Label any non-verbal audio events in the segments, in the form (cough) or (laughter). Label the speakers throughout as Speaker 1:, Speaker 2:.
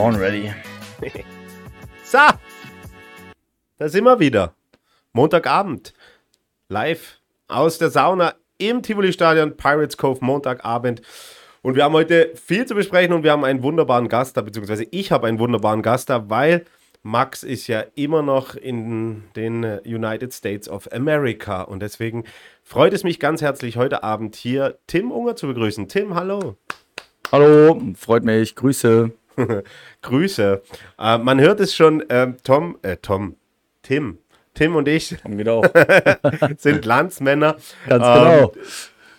Speaker 1: Born ready. (laughs)
Speaker 2: so, da sind wir wieder. Montagabend. Live aus der Sauna im Tivoli-Stadion, Pirates Cove, Montagabend. Und wir haben heute viel zu besprechen und wir haben einen wunderbaren Gast da, beziehungsweise ich habe einen wunderbaren Gast da, weil Max ist ja immer noch in den United States of America und deswegen freut es mich ganz herzlich heute Abend hier Tim Unger zu begrüßen. Tim, hallo.
Speaker 1: Hallo, freut mich, Grüße. (laughs)
Speaker 2: Grüße. Äh, man hört es schon, äh, Tom, äh, Tom, Tim, Tim und ich (laughs) sind Landsmänner.
Speaker 1: Ganz genau. Ähm,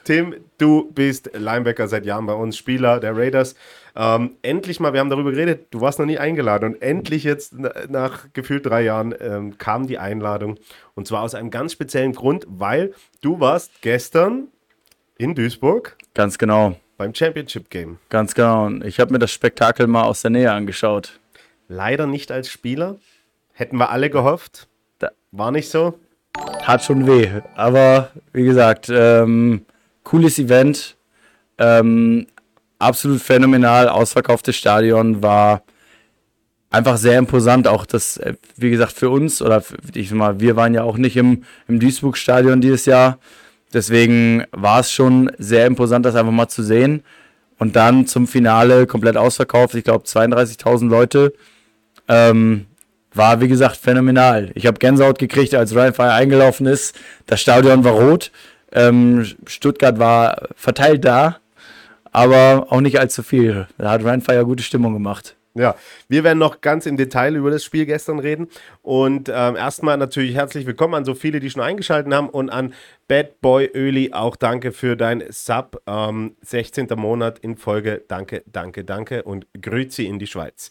Speaker 2: Tim, du bist Linebacker seit Jahren bei uns, Spieler der Raiders. Ähm, endlich mal, wir haben darüber geredet, du warst noch nie eingeladen und endlich jetzt nach gefühlt drei Jahren ähm, kam die Einladung und zwar aus einem ganz speziellen Grund, weil du warst gestern in Duisburg.
Speaker 1: Ganz genau.
Speaker 2: Beim Championship Game.
Speaker 1: Ganz genau. Ich habe mir das Spektakel mal aus der Nähe angeschaut.
Speaker 2: Leider nicht als Spieler. Hätten wir alle gehofft. War nicht so.
Speaker 1: Hat schon weh. Aber wie gesagt, ähm, cooles Event. Ähm, absolut phänomenal. Ausverkauftes Stadion war einfach sehr imposant. Auch das, äh, wie gesagt, für uns oder ich sag mal, wir waren ja auch nicht im, im Duisburg-Stadion dieses Jahr. Deswegen war es schon sehr imposant, das einfach mal zu sehen. Und dann zum Finale komplett ausverkauft. Ich glaube, 32.000 Leute. Ähm, war, wie gesagt, phänomenal. Ich habe Gänsehaut gekriegt, als Ryan Fire eingelaufen ist. Das Stadion war rot. Ähm, Stuttgart war verteilt da, aber auch nicht allzu viel. Da hat Ryan Fire gute Stimmung gemacht.
Speaker 2: Ja, wir werden noch ganz im Detail über das Spiel gestern reden. Und ähm, erstmal natürlich herzlich willkommen an so viele, die schon eingeschaltet haben und an Bad Boy Öli auch danke für dein Sub. Ähm, 16. Monat in Folge. Danke, danke, danke und Grüezi in die Schweiz.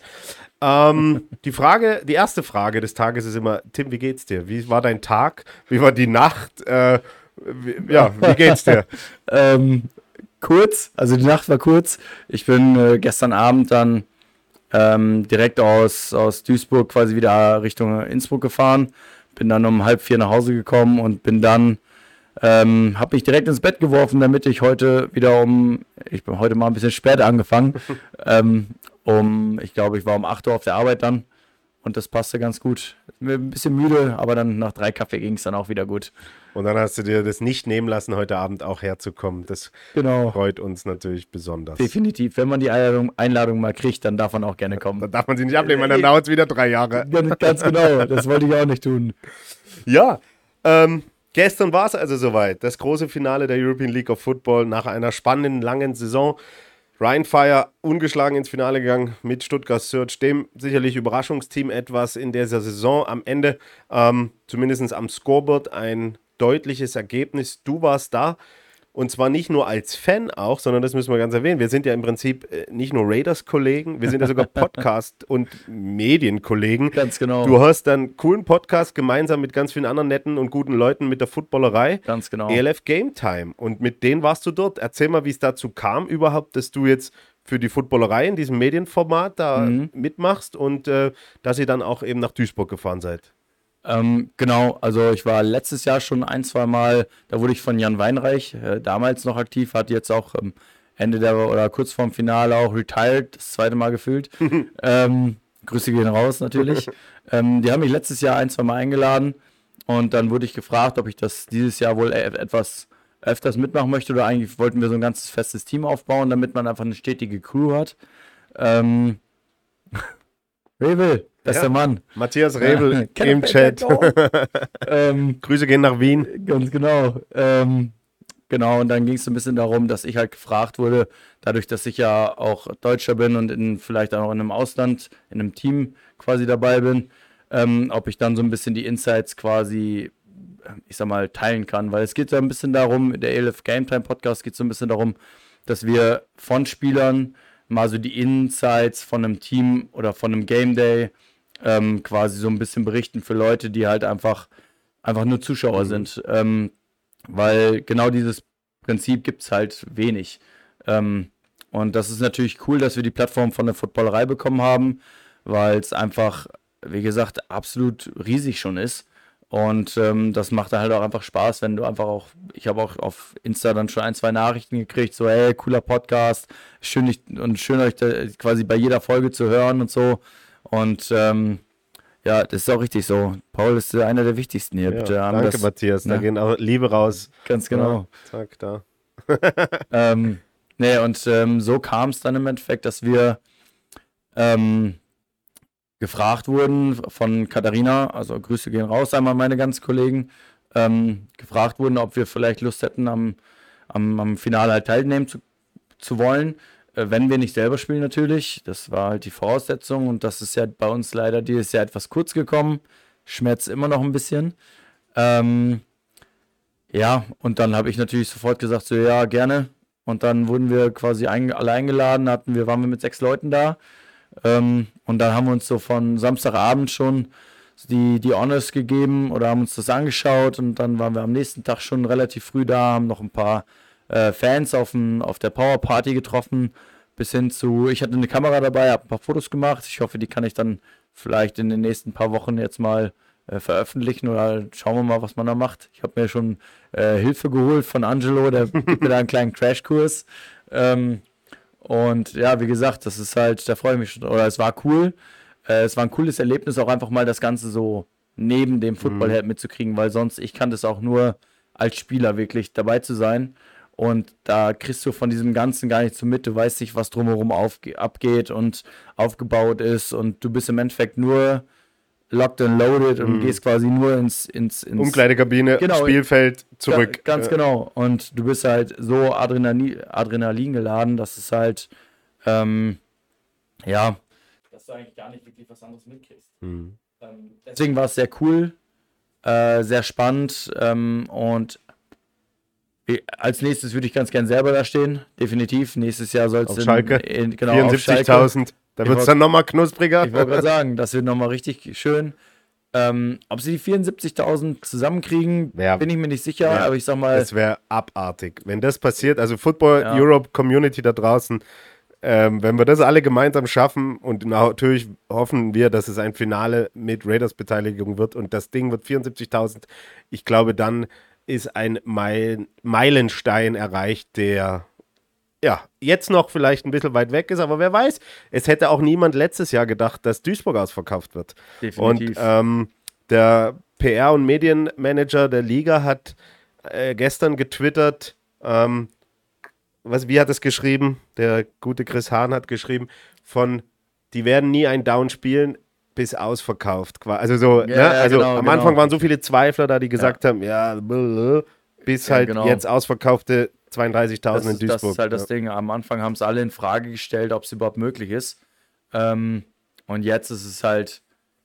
Speaker 2: Ähm, (laughs) die Frage, die erste Frage des Tages ist immer: Tim, wie geht's dir? Wie war dein Tag? Wie war die Nacht? Äh, wie, ja, wie geht's dir? (laughs)
Speaker 1: ähm, kurz, also die Nacht war kurz. Ich bin äh, gestern Abend dann ähm, direkt aus, aus Duisburg quasi wieder Richtung Innsbruck gefahren. Bin dann um halb vier nach Hause gekommen und bin dann, ähm, habe mich direkt ins Bett geworfen, damit ich heute wieder um, ich bin heute mal ein bisschen später angefangen, (laughs) ähm, um, ich glaube, ich war um 8 Uhr auf der Arbeit dann und das passte ganz gut. Ein bisschen müde, aber dann nach drei Kaffee ging es dann auch wieder gut.
Speaker 2: Und dann hast du dir das nicht nehmen lassen, heute Abend auch herzukommen. Das genau. freut uns natürlich besonders.
Speaker 1: Definitiv. Wenn man die Einladung, Einladung mal kriegt, dann darf man auch gerne kommen.
Speaker 2: Dann darf man sie nicht ablehnen, weil dann dauert es wieder drei Jahre. (laughs)
Speaker 1: Ganz genau. Das wollte ich auch nicht tun.
Speaker 2: Ja. Ähm, gestern war es also soweit. Das große Finale der European League of Football nach einer spannenden, langen Saison. Ryan Fire ungeschlagen ins Finale gegangen mit Stuttgart Search, dem sicherlich Überraschungsteam etwas in dieser Saison. Am Ende, ähm, zumindest am Scoreboard, ein deutliches Ergebnis. Du warst da. Und zwar nicht nur als Fan auch, sondern das müssen wir ganz erwähnen. Wir sind ja im Prinzip äh, nicht nur Raiders-Kollegen, wir sind ja sogar (laughs) Podcast- und Medienkollegen.
Speaker 1: Ganz genau.
Speaker 2: Du hast dann coolen Podcast gemeinsam mit ganz vielen anderen netten und guten Leuten mit der Footballerei.
Speaker 1: Ganz genau.
Speaker 2: ELF Game Time. Und mit denen warst du dort. Erzähl mal, wie es dazu kam überhaupt, dass du jetzt für die Footballerei in diesem Medienformat da mhm. mitmachst und äh, dass ihr dann auch eben nach Duisburg gefahren seid.
Speaker 1: Ähm, genau, also ich war letztes Jahr schon ein, zwei Mal, da wurde ich von Jan Weinreich, äh, damals noch aktiv, hat jetzt auch ähm, Ende der oder kurz vorm Finale auch retired, das zweite Mal gefühlt. (laughs) ähm, Grüße gehen raus natürlich. (laughs) ähm, die haben mich letztes Jahr ein, zwei Mal eingeladen und dann wurde ich gefragt, ob ich das dieses Jahr wohl e etwas öfters mitmachen möchte oder eigentlich wollten wir so ein ganzes festes Team aufbauen, damit man einfach eine stetige Crew hat. Ähm, (laughs) Revel, bester ja. Mann.
Speaker 2: Matthias Rebel (laughs) ja, im Chat. ähm, (laughs) Grüße gehen nach Wien.
Speaker 1: Ganz genau. Ähm, genau, und dann ging es so ein bisschen darum, dass ich halt gefragt wurde, dadurch, dass ich ja auch Deutscher bin und in, vielleicht auch in einem Ausland, in einem Team quasi dabei bin, ähm, ob ich dann so ein bisschen die Insights quasi, ich sag mal, teilen kann. Weil es geht so ein bisschen darum, der ELF Game Time Podcast geht so ein bisschen darum, dass wir von Spielern mal so die Insights von einem Team oder von einem Game Day ähm, quasi so ein bisschen berichten für Leute, die halt einfach, einfach nur Zuschauer mhm. sind. Ähm, weil genau dieses Prinzip gibt es halt wenig. Ähm, und das ist natürlich cool, dass wir die Plattform von der Footballerei bekommen haben, weil es einfach, wie gesagt, absolut riesig schon ist. Und ähm, das macht dann halt auch einfach Spaß, wenn du einfach auch, ich habe auch auf Insta dann schon ein, zwei Nachrichten gekriegt, so, hey, cooler Podcast, schön dich, und schön euch da quasi bei jeder Folge zu hören und so. Und ähm, ja, das ist auch richtig so. Paul ist einer der wichtigsten hier.
Speaker 2: Ja,
Speaker 1: Bitte,
Speaker 2: danke,
Speaker 1: das,
Speaker 2: Matthias. Da
Speaker 1: ne?
Speaker 2: gehen auch Liebe raus.
Speaker 1: Ganz genau.
Speaker 2: Ja, zack, da. (laughs) (laughs)
Speaker 1: ähm, nee, und ähm, so kam es dann im Endeffekt, dass wir ähm, gefragt wurden von Katharina, also Grüße gehen raus, einmal meine ganzen Kollegen, ähm, gefragt wurden, ob wir vielleicht Lust hätten, am, am, am Finale halt teilnehmen zu, zu wollen. Äh, wenn wir nicht selber spielen natürlich. Das war halt die Voraussetzung und das ist ja bei uns leider dieses Jahr etwas kurz gekommen. Schmerzt immer noch ein bisschen. Ähm, ja, und dann habe ich natürlich sofort gesagt, so ja, gerne. Und dann wurden wir quasi ein, alle eingeladen, hatten wir, waren wir mit sechs Leuten da. Ähm, und dann haben wir uns so von Samstagabend schon die, die Honors gegeben oder haben uns das angeschaut und dann waren wir am nächsten Tag schon relativ früh da, haben noch ein paar äh, Fans auf, dem, auf der Power Party getroffen, bis hin zu, ich hatte eine Kamera dabei, habe ein paar Fotos gemacht. Ich hoffe, die kann ich dann vielleicht in den nächsten paar Wochen jetzt mal äh, veröffentlichen oder schauen wir mal, was man da macht. Ich habe mir schon äh, Hilfe geholt von Angelo, der (laughs) gibt mir da einen kleinen Crashkurs. Ähm, und ja, wie gesagt, das ist halt, da freue ich mich schon, oder es war cool. Äh, es war ein cooles Erlebnis, auch einfach mal das Ganze so neben dem Football
Speaker 2: Mhm.
Speaker 1: halt mitzukriegen, weil sonst, ich kann das auch nur als Spieler wirklich dabei zu sein. Und da kriegst du von diesem Ganzen gar nicht so mit. Du weißt nicht, was drumherum abgeht und aufgebaut ist. Und du bist im Endeffekt nur locked and loaded und gehst quasi nur ins, ins, ins
Speaker 2: Umkleidekabine,
Speaker 1: Genau.
Speaker 2: Spielfeld, zurück.
Speaker 1: Ga- Ganz
Speaker 2: Äh,
Speaker 1: genau. Und du bist halt so Adrenalin, Adrenalin geladen, dass es halt, ähm, ja, dass du eigentlich gar nicht wirklich was anderes mitkriegst.
Speaker 2: Mhm.
Speaker 1: Ähm, deswegen war es sehr cool, äh, sehr spannend ähm, und als nächstes würde ich ganz gern selber da stehen, definitiv. Nächstes Jahr soll es
Speaker 2: Schalke?
Speaker 1: in, genau, auf Schalke.
Speaker 2: 74.000. Da wird es dann nochmal knuspriger.
Speaker 1: Ich wollte gerade sagen, das wird nochmal richtig schön. Ähm, ob sie die 74.000 zusammenkriegen,
Speaker 2: Ja.
Speaker 1: bin ich mir nicht sicher,
Speaker 2: Ja.
Speaker 1: aber ich sag mal,
Speaker 2: Das wäre abartig. Wenn das passiert, also Football
Speaker 1: Ja.
Speaker 2: Europe Community da draußen, ähm, wenn wir das alle gemeinsam schaffen und natürlich hoffen wir, dass es ein Finale mit Raiders Beteiligung wird und das Ding wird 74.000, ich glaube, dann ist ein Meil Meilenstein erreicht, der ja, jetzt noch vielleicht ein bisschen weit weg ist, aber wer weiß, es hätte auch niemand letztes Jahr gedacht, dass Duisburg ausverkauft wird.
Speaker 1: definitiv.
Speaker 2: Und ähm, der PR- und Medienmanager der Liga hat äh, gestern getwittert, ähm, was, wie hat es geschrieben? Der gute Chris Hahn hat geschrieben, von die werden nie ein Down spielen, bis ausverkauft. Also so,
Speaker 1: Ja,
Speaker 2: ne?
Speaker 1: ja,
Speaker 2: also
Speaker 1: genau,
Speaker 2: am
Speaker 1: genau.
Speaker 2: Anfang waren so viele Zweifler da, die gesagt haben, ja, blablabla, bis
Speaker 1: Ja,
Speaker 2: halt
Speaker 1: genau.
Speaker 2: jetzt ausverkaufte 32.000
Speaker 1: das,
Speaker 2: in Duisburg.
Speaker 1: das ist halt das
Speaker 2: ja.
Speaker 1: Ding. Am Anfang haben es alle in Frage gestellt, ob es überhaupt möglich ist. Ähm, und jetzt ist es halt,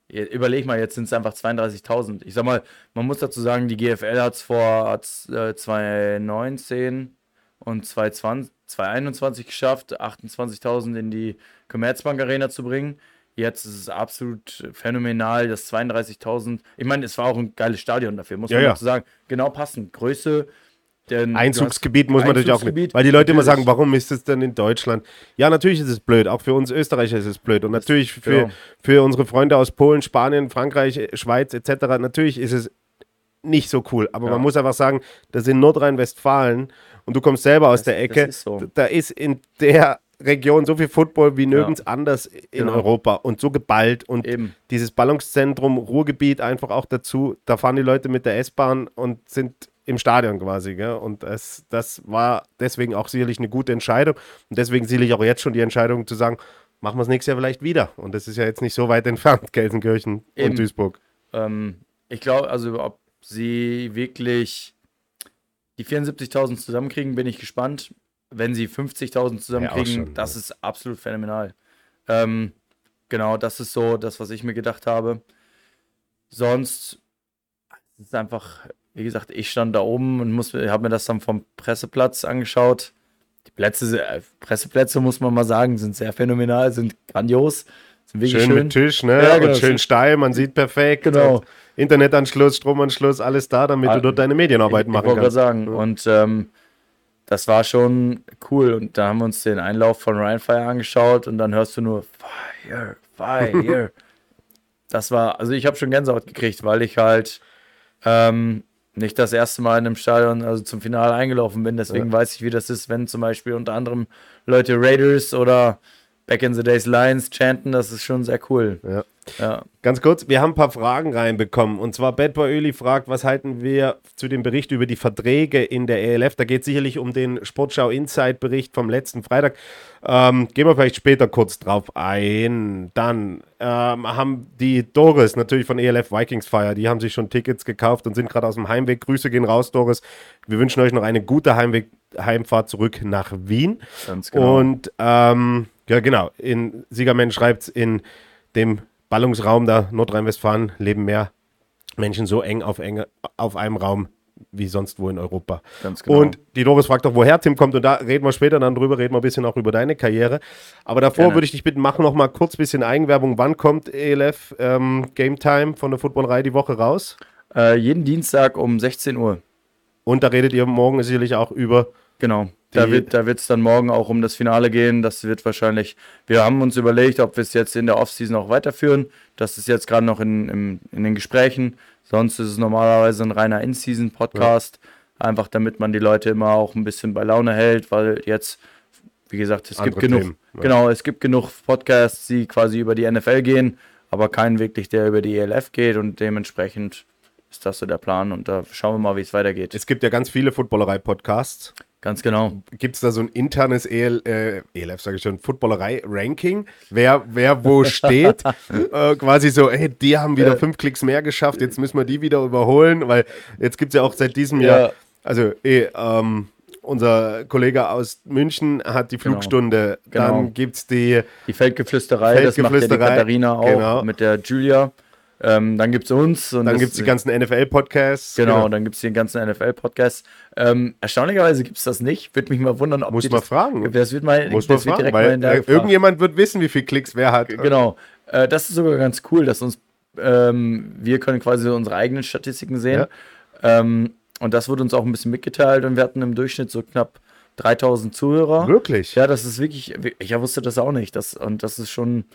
Speaker 1: überleg mal, jetzt sind es einfach 32.000. Ich sag mal, man muss dazu sagen, die GFL hat es vor hat's, äh, 2019 und 2020, 2021 geschafft, 28.000 in die Commerzbank Arena zu bringen. Jetzt ist es absolut phänomenal, das 32.000. Ich meine, es war auch ein geiles Stadion dafür, muss
Speaker 2: Ja,
Speaker 1: man
Speaker 2: ja.
Speaker 1: dazu sagen. Genau passend. Größe. denn
Speaker 2: Einzugsgebiet muss man natürlich auch nicht.
Speaker 1: Einzugsgebiet,
Speaker 2: Weil die Leute immer sagen, warum ist es denn in Deutschland? Ja, natürlich ist es blöd. Auch für uns Österreicher ist es blöd. Und natürlich für,
Speaker 1: genau.
Speaker 2: für unsere Freunde aus Polen, Spanien, Frankreich, Schweiz etc. Natürlich ist es nicht so cool. Aber
Speaker 1: Ja.
Speaker 2: man muss einfach sagen, das in Nordrhein-Westfalen und du kommst selber aus
Speaker 1: Das-
Speaker 2: der Ecke.
Speaker 1: ist so.
Speaker 2: Da ist in der Region so viel Football wie nirgends anders in
Speaker 1: Genau.
Speaker 2: Europa und so geballt und
Speaker 1: Eben.
Speaker 2: dieses Ballungszentrum Ruhrgebiet einfach auch dazu. Da fahren die Leute mit der S-Bahn und sind im Stadion quasi. Gell? Und das, das war deswegen auch sicherlich eine gute Entscheidung. Und deswegen sicherlich auch jetzt schon die Entscheidung zu sagen, machen wir es nächstes Jahr vielleicht wieder. Und das ist ja jetzt nicht so weit entfernt, (laughs) Gelsenkirchen
Speaker 1: Eben.
Speaker 2: und Duisburg.
Speaker 1: Ähm, ich glaube, also ob sie wirklich die 74.000 zusammenkriegen, bin ich gespannt. Wenn sie 50.000 zusammenkriegen,
Speaker 2: Ja, schon,
Speaker 1: das
Speaker 2: ja.
Speaker 1: ist absolut phänomenal. Ähm, genau, das ist so das, was ich mir gedacht habe. Sonst es ist einfach, wie gesagt, ich stand da oben und habe mir das dann vom Presseplatz angeschaut. Die Plätze, äh, Presseplätze, muss man mal sagen, sind sehr phänomenal, sind grandios, sind wirklich
Speaker 2: Schön,
Speaker 1: schön.
Speaker 2: mit Tisch, ne?
Speaker 1: Ja, genau.
Speaker 2: Und schön steil, man sieht perfekt.
Speaker 1: Genau.
Speaker 2: Internetanschluss, Stromanschluss, alles da, damit
Speaker 1: Ah,
Speaker 2: du dort deine Medienarbeit
Speaker 1: ich,
Speaker 2: machen
Speaker 1: ich wollte gerade
Speaker 2: kannst.
Speaker 1: sagen. Und ähm, das war schon cool. Und da haben wir uns den Einlauf von Ryan Fire angeschaut und dann hörst du nur Fire, Fire. (laughs) das war, also ich habe schon Gänsehaut gekriegt, weil ich halt Ähm, nicht das erste Mal in einem Stadion, also zum Finale eingelaufen bin. Deswegen ja. weiß ich, wie das ist, wenn zum Beispiel unter anderem Leute Raiders oder Back in the Days Lions chanten. Das ist schon sehr cool.
Speaker 2: Ja. Ja. Ganz kurz, wir haben ein paar Fragen reinbekommen. Und zwar Bad Boy Öli fragt, was halten wir zu dem Bericht über die Verträge in der ELF? Da geht es sicherlich um den Sportschau Insight Bericht vom letzten Freitag. Ähm, gehen wir vielleicht später kurz drauf ein. Dann ähm, haben die Doris natürlich von ELF Vikings Fire, die haben sich schon Tickets gekauft und sind gerade aus dem Heimweg. Grüße gehen raus, Doris. Wir wünschen euch noch eine gute Heimweg Heimfahrt zurück nach Wien. Ganz genau. Und ähm, ja, genau. In Siegermann schreibt es in dem Ballungsraum da Nordrhein-Westfalen leben mehr Menschen so eng auf, enge, auf einem Raum wie sonst wo in Europa. Ganz genau. Und die Doris fragt doch, woher Tim kommt. Und da reden wir später dann drüber, reden wir ein bisschen auch über deine Karriere. Aber davor würde ich dich bitten, mach noch mal kurz ein bisschen Eigenwerbung. Wann kommt ELF ähm, Game Time von der Footballerei die Woche raus?
Speaker 1: Äh, jeden Dienstag um 16 Uhr.
Speaker 2: Und da redet ihr morgen sicherlich auch über
Speaker 1: Genau. Da wird da es dann morgen auch um das Finale gehen. Das wird wahrscheinlich, wir haben uns überlegt, ob wir es jetzt in der Offseason auch weiterführen. Das ist jetzt gerade noch in, in, in den Gesprächen. Sonst ist es normalerweise ein reiner In-Season-Podcast. Ja. Einfach damit man die Leute immer auch ein bisschen bei Laune hält, weil jetzt, wie gesagt, es Andere gibt genug, Themen, ja. genau, es gibt genug Podcasts, die quasi über die NFL gehen, aber keinen wirklich, der über die ELF geht und dementsprechend ist das so der Plan und da schauen wir mal, wie es weitergeht.
Speaker 2: Es gibt ja ganz viele Footballerei-Podcasts.
Speaker 1: Ganz genau.
Speaker 2: Gibt es da so ein internes EL, äh, ELF, sage ich schon, Footballerei-Ranking? Wer, wer wo steht? (laughs) äh, quasi so, hey, die haben wieder äh, fünf Klicks mehr geschafft, jetzt müssen wir die wieder überholen, weil jetzt gibt es ja auch seit diesem ja. Jahr, also eh, ähm, unser Kollege aus München hat die genau. Flugstunde. Genau. Dann gibt es die,
Speaker 1: die Feldgeflüsterei, das macht ja die Katharina auch genau. mit der Julia. Ähm, dann gibt es uns.
Speaker 2: Und dann gibt es die ganzen NFL-Podcasts.
Speaker 1: Genau, genau, dann gibt es die ganzen NFL-Podcasts. Ähm, erstaunlicherweise gibt es das nicht. Würde mich mal wundern, ob
Speaker 2: Muss man fragen.
Speaker 1: Das wird mal,
Speaker 2: Muss man fragen, weil irgendjemand wird wissen, wie viele Klicks wer hat.
Speaker 1: Genau. Äh, das ist sogar ganz cool, dass uns, ähm, wir können quasi unsere eigenen Statistiken sehen. Ja. Ähm, und das wurde uns auch ein bisschen mitgeteilt und wir hatten im Durchschnitt so knapp 3000 Zuhörer.
Speaker 2: Wirklich?
Speaker 1: Ja, das ist wirklich, ich wusste das auch nicht. Das, und das ist schon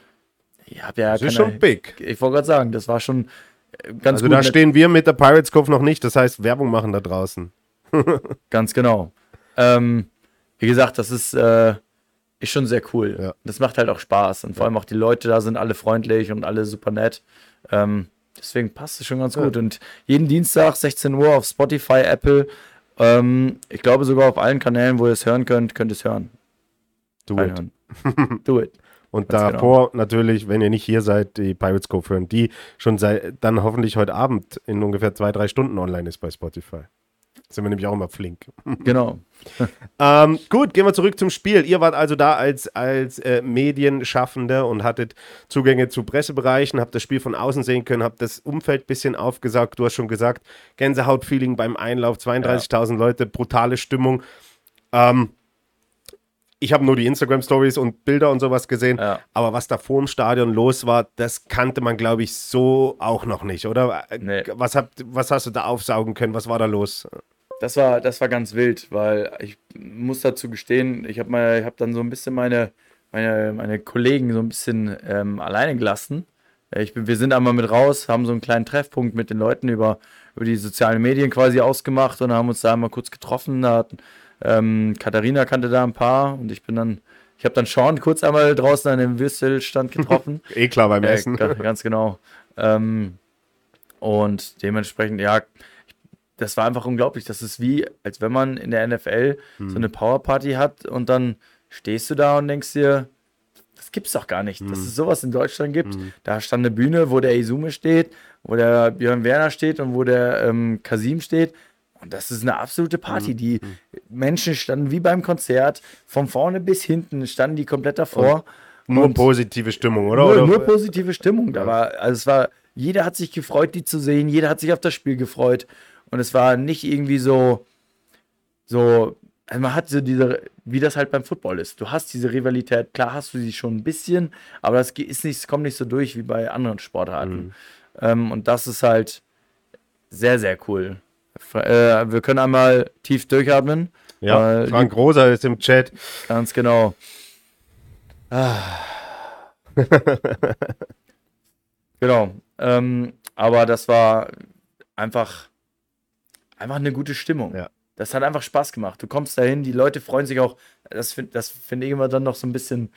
Speaker 2: ich habe ja das ist schon big.
Speaker 1: Ich wollte gerade sagen, das war schon
Speaker 2: äh, ganz also gut. Also da stehen wir mit der Pirates Cove noch nicht, das heißt Werbung machen da draußen. (laughs)
Speaker 1: ganz genau. Ähm, wie gesagt, das ist, äh, ist schon sehr cool. Ja. Das macht halt auch Spaß und vor allem auch die Leute da sind alle freundlich und alle super nett. Ähm, deswegen passt es schon ganz ja. gut. Und jeden Dienstag 16 Uhr auf Spotify, Apple, ähm, ich glaube sogar auf allen Kanälen, wo ihr es hören könnt, könnt ihr es hören.
Speaker 2: Do it. (laughs) Do it. Und Ganz davor genau. natürlich, wenn ihr nicht hier seid, die Pirates Cove hören, die schon seit, dann hoffentlich heute Abend in ungefähr zwei, drei Stunden online ist bei Spotify. Sind wir nämlich auch immer flink. (laughs)
Speaker 1: Genau.
Speaker 2: ähm, gut, gehen wir zurück zum Spiel. Ihr wart also da als, als äh, Medienschaffende und hattet Zugänge zu Pressebereichen, habt das Spiel von außen sehen können, habt das Umfeld ein bisschen aufgesagt. Du hast schon gesagt, Gänsehautfeeling beim Einlauf, 32.000 ja. Leute, brutale Stimmung. Ähm, ich habe nur die Instagram-Stories und Bilder und sowas gesehen, ja. aber was da vor dem Stadion los war, das kannte man, glaube ich, so auch noch nicht, oder? Nee. Was, habt, was hast du da aufsaugen können? Was war da los?
Speaker 1: Das war, das war ganz wild, weil ich muss dazu gestehen, ich habe hab dann so ein bisschen meine, meine, meine Kollegen so ein bisschen ähm, alleine gelassen. Ich bin, wir sind einmal mit raus, haben so einen kleinen Treffpunkt mit den Leuten über, über die sozialen Medien quasi ausgemacht und haben uns da einmal kurz getroffen. Da hatten, ähm, Katharina kannte da ein paar und ich bin dann, ich habe dann Sean kurz einmal draußen an dem Würstelstand (laughs) getroffen.
Speaker 2: eh klar beim äh, Essen.
Speaker 1: Ganz genau. Ähm, und dementsprechend, ja, das war einfach unglaublich. Das ist wie, als wenn man in der NFL hm. so eine Powerparty hat und dann stehst du da und denkst dir, das gibt's doch gar nicht, hm. dass es sowas in Deutschland gibt. Hm. Da stand eine Bühne, wo der Izume steht, wo der Björn Werner steht und wo der ähm, Kasim steht. Und das ist eine absolute Party. Mhm. Die Menschen standen wie beim Konzert, von vorne bis hinten standen die komplett davor.
Speaker 2: Und nur und positive Stimmung, oder?
Speaker 1: Nur, nur positive Stimmung. Da war, also es war, jeder hat sich gefreut, die zu sehen, jeder hat sich auf das Spiel gefreut. Und es war nicht irgendwie so, so, also man hat so diese, wie das halt beim Football ist. Du hast diese Rivalität, klar hast du sie schon ein bisschen, aber das ist nicht, kommt nicht so durch wie bei anderen Sportarten. Mhm. Ähm, und das ist halt sehr, sehr cool. Äh, wir können einmal tief durchatmen.
Speaker 2: Ja, Frank Rosa ist im Chat.
Speaker 1: Ganz genau. Ah. (laughs) genau. Ähm, aber das war einfach, einfach eine gute Stimmung.
Speaker 2: Ja.
Speaker 1: Das hat einfach Spaß gemacht. Du kommst dahin, die Leute freuen sich auch. Das finde das find ich immer dann noch so ein bisschen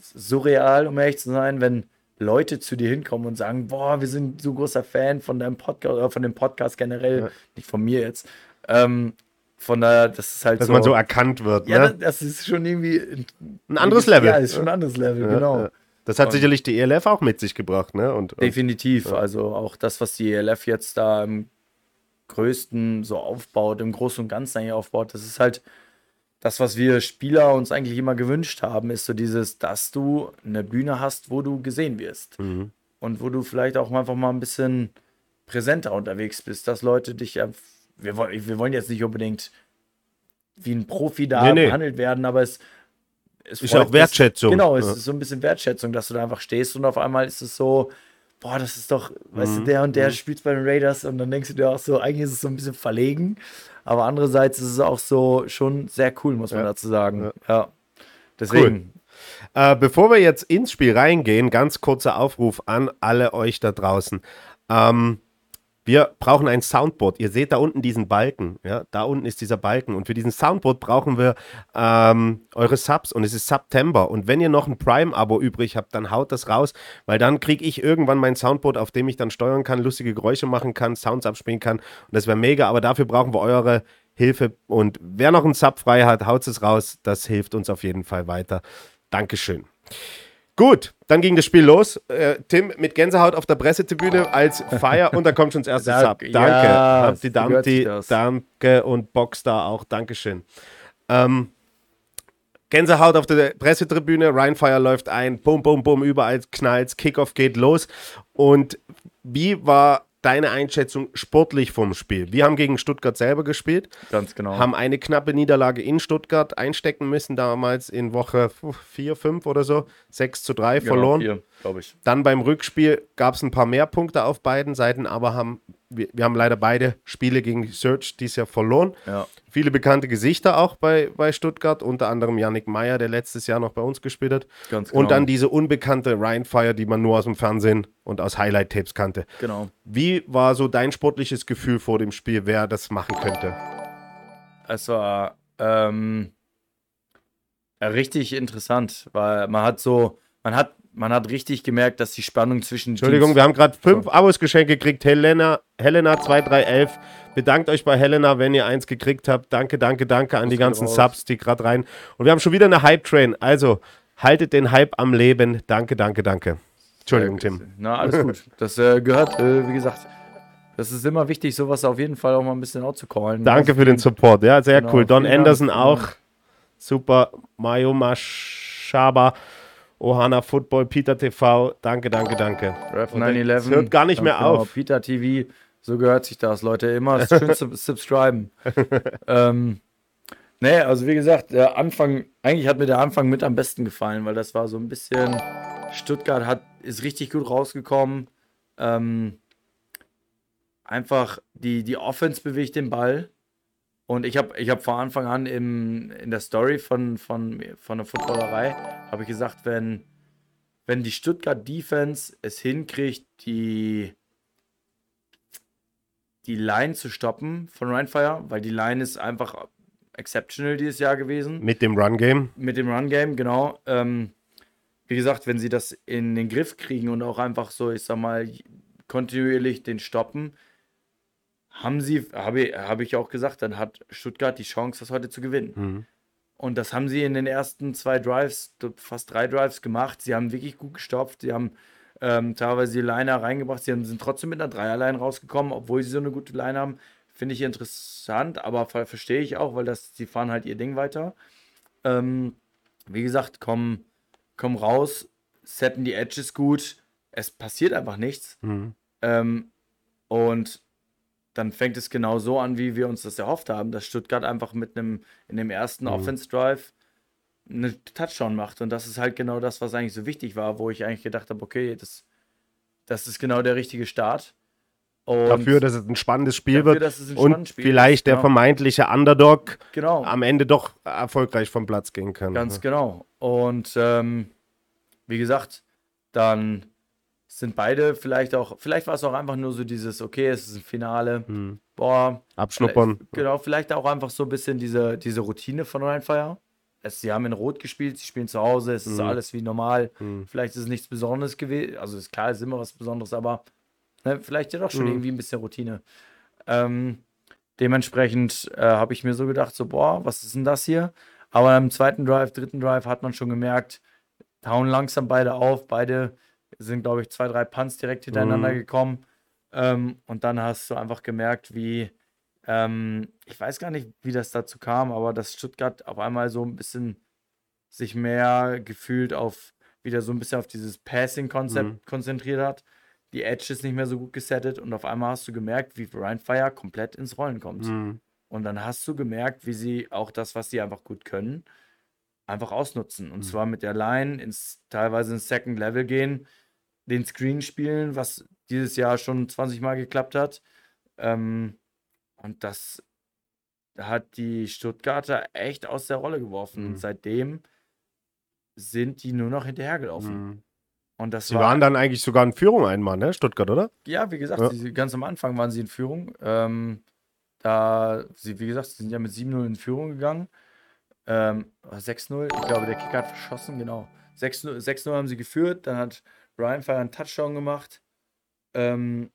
Speaker 1: surreal, um ehrlich zu sein, wenn Leute zu dir hinkommen und sagen, boah, wir sind so großer Fan von deinem Podcast oder von dem Podcast generell,
Speaker 2: Ja.
Speaker 1: nicht von mir jetzt. Ähm, von daher, das ist halt
Speaker 2: Dass
Speaker 1: so.
Speaker 2: man so erkannt wird.
Speaker 1: ja,
Speaker 2: ne?
Speaker 1: das, das ist schon irgendwie ein,
Speaker 2: Ein anderes Level.
Speaker 1: Ja, ist schon ein anderes Level,
Speaker 2: Ja,
Speaker 1: genau.
Speaker 2: ja. Das hat
Speaker 1: Und-
Speaker 2: sicherlich die ELF auch mit sich gebracht, ne? Und, und
Speaker 1: Definitiv. Also auch das, was die ELF jetzt da im größten so aufbaut, im Großen und Ganzen eigentlich aufbaut, das ist halt das, was wir Spieler uns eigentlich immer gewünscht haben, ist so dieses, dass du eine Bühne hast, wo du gesehen wirst.
Speaker 2: Mhm.
Speaker 1: Und wo du vielleicht auch einfach mal ein bisschen präsenter unterwegs bist, dass Leute dich, ja- wir, wollen- wir wollen jetzt nicht unbedingt wie ein Profi da
Speaker 2: Nee, nee.
Speaker 1: behandelt werden, aber es, es
Speaker 2: Ist auch Wertschätzung.
Speaker 1: Genau, es
Speaker 2: Ja.
Speaker 1: ist so ein bisschen Wertschätzung, dass du da einfach stehst und auf einmal ist es so, boah, das ist doch, weißt
Speaker 2: Mhm.
Speaker 1: du, der und der spielt bei den Raiders und dann denkst du dir auch so, eigentlich ist es so ein bisschen verlegen, aber andererseits ist es auch so schon sehr cool, muss man
Speaker 2: Ja.
Speaker 1: dazu sagen. Ja. Deswegen,
Speaker 2: Äh, bevor wir jetzt ins Spiel reingehen, ganz kurzer Aufruf an alle euch da draußen. Ähm, wir brauchen ein Soundboard. Ihr seht da unten diesen Balken. Ja? Da unten ist dieser Balken. Und für diesen Soundboard brauchen wir ähm, eure Subs. Und es ist September. Und wenn ihr noch ein Prime-Abo übrig habt, dann haut das raus. Weil dann kriege ich irgendwann mein Soundboard, auf dem ich dann steuern kann, lustige Geräusche machen kann, Sounds abspielen kann. Und das wäre mega. Aber dafür brauchen wir eure Hilfe. Und wer noch einen Sub frei hat, haut es raus. Das hilft uns auf jeden Fall weiter. Dankeschön. Gut, dann ging das Spiel los. Äh, Tim mit Gänsehaut auf der Pressetribüne als Feier und da kommt schon das erste Sub. Danke.
Speaker 1: ja,
Speaker 2: Humpty Dumpty, danke und Boxstar auch. Dankeschön. Ähm, Gänsehaut auf der Pressetribüne, Rheinfire läuft ein, bum, bum, bum, überall knallt, Kickoff geht los. Und wie war deine Einschätzung sportlich vom Spiel? Wir haben gegen Stuttgart selber gespielt
Speaker 1: ganz genau.
Speaker 2: haben eine knappe Niederlage in Stuttgart einstecken müssen, damals in Woche 4, 5 oder so, 6 zu 3
Speaker 1: Genau,
Speaker 2: verloren.
Speaker 1: glaube ich.
Speaker 2: Dann beim Rückspiel gab es ein paar mehr Punkte auf beiden Seiten, aber haben, wir, wir haben leider beide Spiele gegen Search dieses Jahr verloren.
Speaker 1: Ja.
Speaker 2: Viele bekannte Gesichter auch bei, bei Stuttgart, unter anderem Yannick Meyer, der letztes Jahr noch bei uns gespielt hat.
Speaker 1: Ganz genau.
Speaker 2: Und dann diese unbekannte Ryan Fire, die man nur aus dem Fernsehen und aus Highlight-Tapes kannte.
Speaker 1: Genau.
Speaker 2: Wie war so dein sportliches Gefühl vor dem Spiel, wer das machen könnte?
Speaker 1: Es war ähm, richtig interessant, weil man hat so, man hat, man hat richtig gemerkt, dass die Spannung zwischen
Speaker 2: Entschuldigung,
Speaker 1: Teams,
Speaker 2: wir haben gerade fünf Abos geschenkt gekriegt. Helena, Helena 2311. Bedankt euch bei Helena, wenn ihr eins gekriegt habt. Danke, danke, danke an die ganzen
Speaker 1: raus.
Speaker 2: Subs, die gerade rein. Und wir haben schon wieder eine Hype-Train. Also haltet den Hype am Leben. Danke, danke, danke. Entschuldigung, Tim.
Speaker 1: Na, alles gut. Das äh, gehört, äh, wie gesagt, das ist immer wichtig, sowas auf jeden Fall auch mal ein bisschen outzucallen.
Speaker 2: Danke für den Support. Ja, sehr
Speaker 1: Genau,
Speaker 2: cool. Don Anderson
Speaker 1: Dank.
Speaker 2: auch. Super. Mayo Mashaba. Ohana Football, Peter TV. Danke, danke, danke.
Speaker 1: Ref
Speaker 2: Und
Speaker 1: 911.
Speaker 2: es hört gar nicht mehr
Speaker 1: genau,
Speaker 2: auf.
Speaker 1: Peter TV, so gehört sich das, Leute. Immer schön (laughs) sub subscriben. ähm, nee, also wie gesagt, der Anfang, eigentlich hat mir der Anfang mit am besten gefallen, weil das war so ein bisschen, Stuttgart hat, ist richtig gut rausgekommen. Ähm, einfach die, die Offense bewegt den Ball. Und ich habe ich hab von Anfang an im, in der Story von, von, von der Footballerei, habe ich gesagt, wenn, wenn die Stuttgart Defense es hinkriegt, die, die Line zu stoppen von Rheinfire, weil die Line ist einfach exceptional dieses Jahr gewesen
Speaker 2: Mit dem Run-Game.
Speaker 1: mit dem Run-Game, genau. Ähm, wie gesagt, wenn sie das in den Griff kriegen und auch einfach so, ich sag mal, kontinuierlich den stoppen, haben sie, habe hab ich auch gesagt, dann hat Stuttgart die Chance, das heute zu gewinnen.
Speaker 2: Mhm.
Speaker 1: Und das haben sie in den ersten zwei Drives, fast drei Drives gemacht. Sie haben wirklich gut gestopft. Sie haben ähm, teilweise die Liner reingebracht. Sie haben, sind trotzdem mit einer Dreierline rausgekommen, obwohl sie so eine gute Line haben. Finde ich interessant, aber ver verstehe ich auch, weil das, sie fahren halt ihr Ding weiter. Ähm, wie gesagt, kommen, kommen raus, setten die Edges gut. Es passiert einfach nichts.
Speaker 2: Mhm.
Speaker 1: Ähm, und dann fängt es genau so an, wie wir uns das erhofft haben, dass Stuttgart einfach mit einem in dem ersten
Speaker 2: Mhm.
Speaker 1: Offense Drive eine Touchdown macht. Und das ist halt genau das, was eigentlich so wichtig war, wo ich eigentlich gedacht habe, okay, das, das ist genau der richtige Start. Und
Speaker 2: Dafür, dass es ein spannendes Spiel
Speaker 1: dafür,
Speaker 2: wird
Speaker 1: dass es ein
Speaker 2: und
Speaker 1: spannendes Spiel
Speaker 2: vielleicht
Speaker 1: ist,
Speaker 2: der
Speaker 1: genau.
Speaker 2: vermeintliche Underdog
Speaker 1: genau,
Speaker 2: am Ende doch erfolgreich vom Platz gehen kann.
Speaker 1: ganz genau. Und ähm, wie gesagt, dann sind beide vielleicht auch, vielleicht war es auch einfach nur so dieses, okay, es ist ein Finale, mhm. boah.
Speaker 2: Abschnuppern.
Speaker 1: Genau, vielleicht auch einfach so ein bisschen diese, diese Routine von Rheinfire. Es, sie haben in Rot gespielt, sie spielen zu Hause, es ist mhm. alles wie normal. Mhm. Vielleicht ist es nichts Besonderes gewesen. Also ist klar, es ist immer was Besonderes, aber ne, vielleicht ja doch schon mhm. irgendwie ein bisschen Routine. Ähm, dementsprechend äh, habe ich mir so gedacht, so, boah, was ist denn das hier? Aber im zweiten Drive, dritten Drive hat man schon gemerkt, hauen langsam beide auf, beide sind, glaube ich, zwei, drei Punts direkt hintereinander mhm. gekommen. Ähm, und dann hast du einfach gemerkt, wie, ähm, ich weiß gar nicht, wie das dazu kam, aber dass Stuttgart auf einmal so ein bisschen sich mehr gefühlt auf, wieder so ein bisschen auf dieses Passing-Konzept mhm. konzentriert hat. Die Edge ist nicht mehr so gut gesettet und auf einmal hast du gemerkt, wie Ryan Fire komplett ins Rollen kommt. Mhm. Und dann hast du gemerkt, wie sie auch das, was sie einfach gut können, einfach ausnutzen. Und mhm. zwar mit der Line ins teilweise ins Second Level gehen, den Screen spielen, was dieses Jahr schon 20 Mal geklappt hat. Ähm, und das hat die Stuttgarter echt aus der Rolle geworfen. Mhm. seitdem sind die nur noch hinterhergelaufen. Mhm.
Speaker 2: Und das sie war, waren dann eigentlich sogar in Führung einmal, ne? Stuttgart, oder?
Speaker 1: Ja, wie gesagt, ja. Sie, ganz am Anfang waren sie in Führung. Ähm, da, sie, wie gesagt, sie sind ja mit 7-0 in Führung gegangen. Ähm, 6-0, ich glaube, der Kicker hat verschossen, genau. 6-0 haben sie geführt, dann hat Ryan Fire einen Touchdown gemacht. Ähm,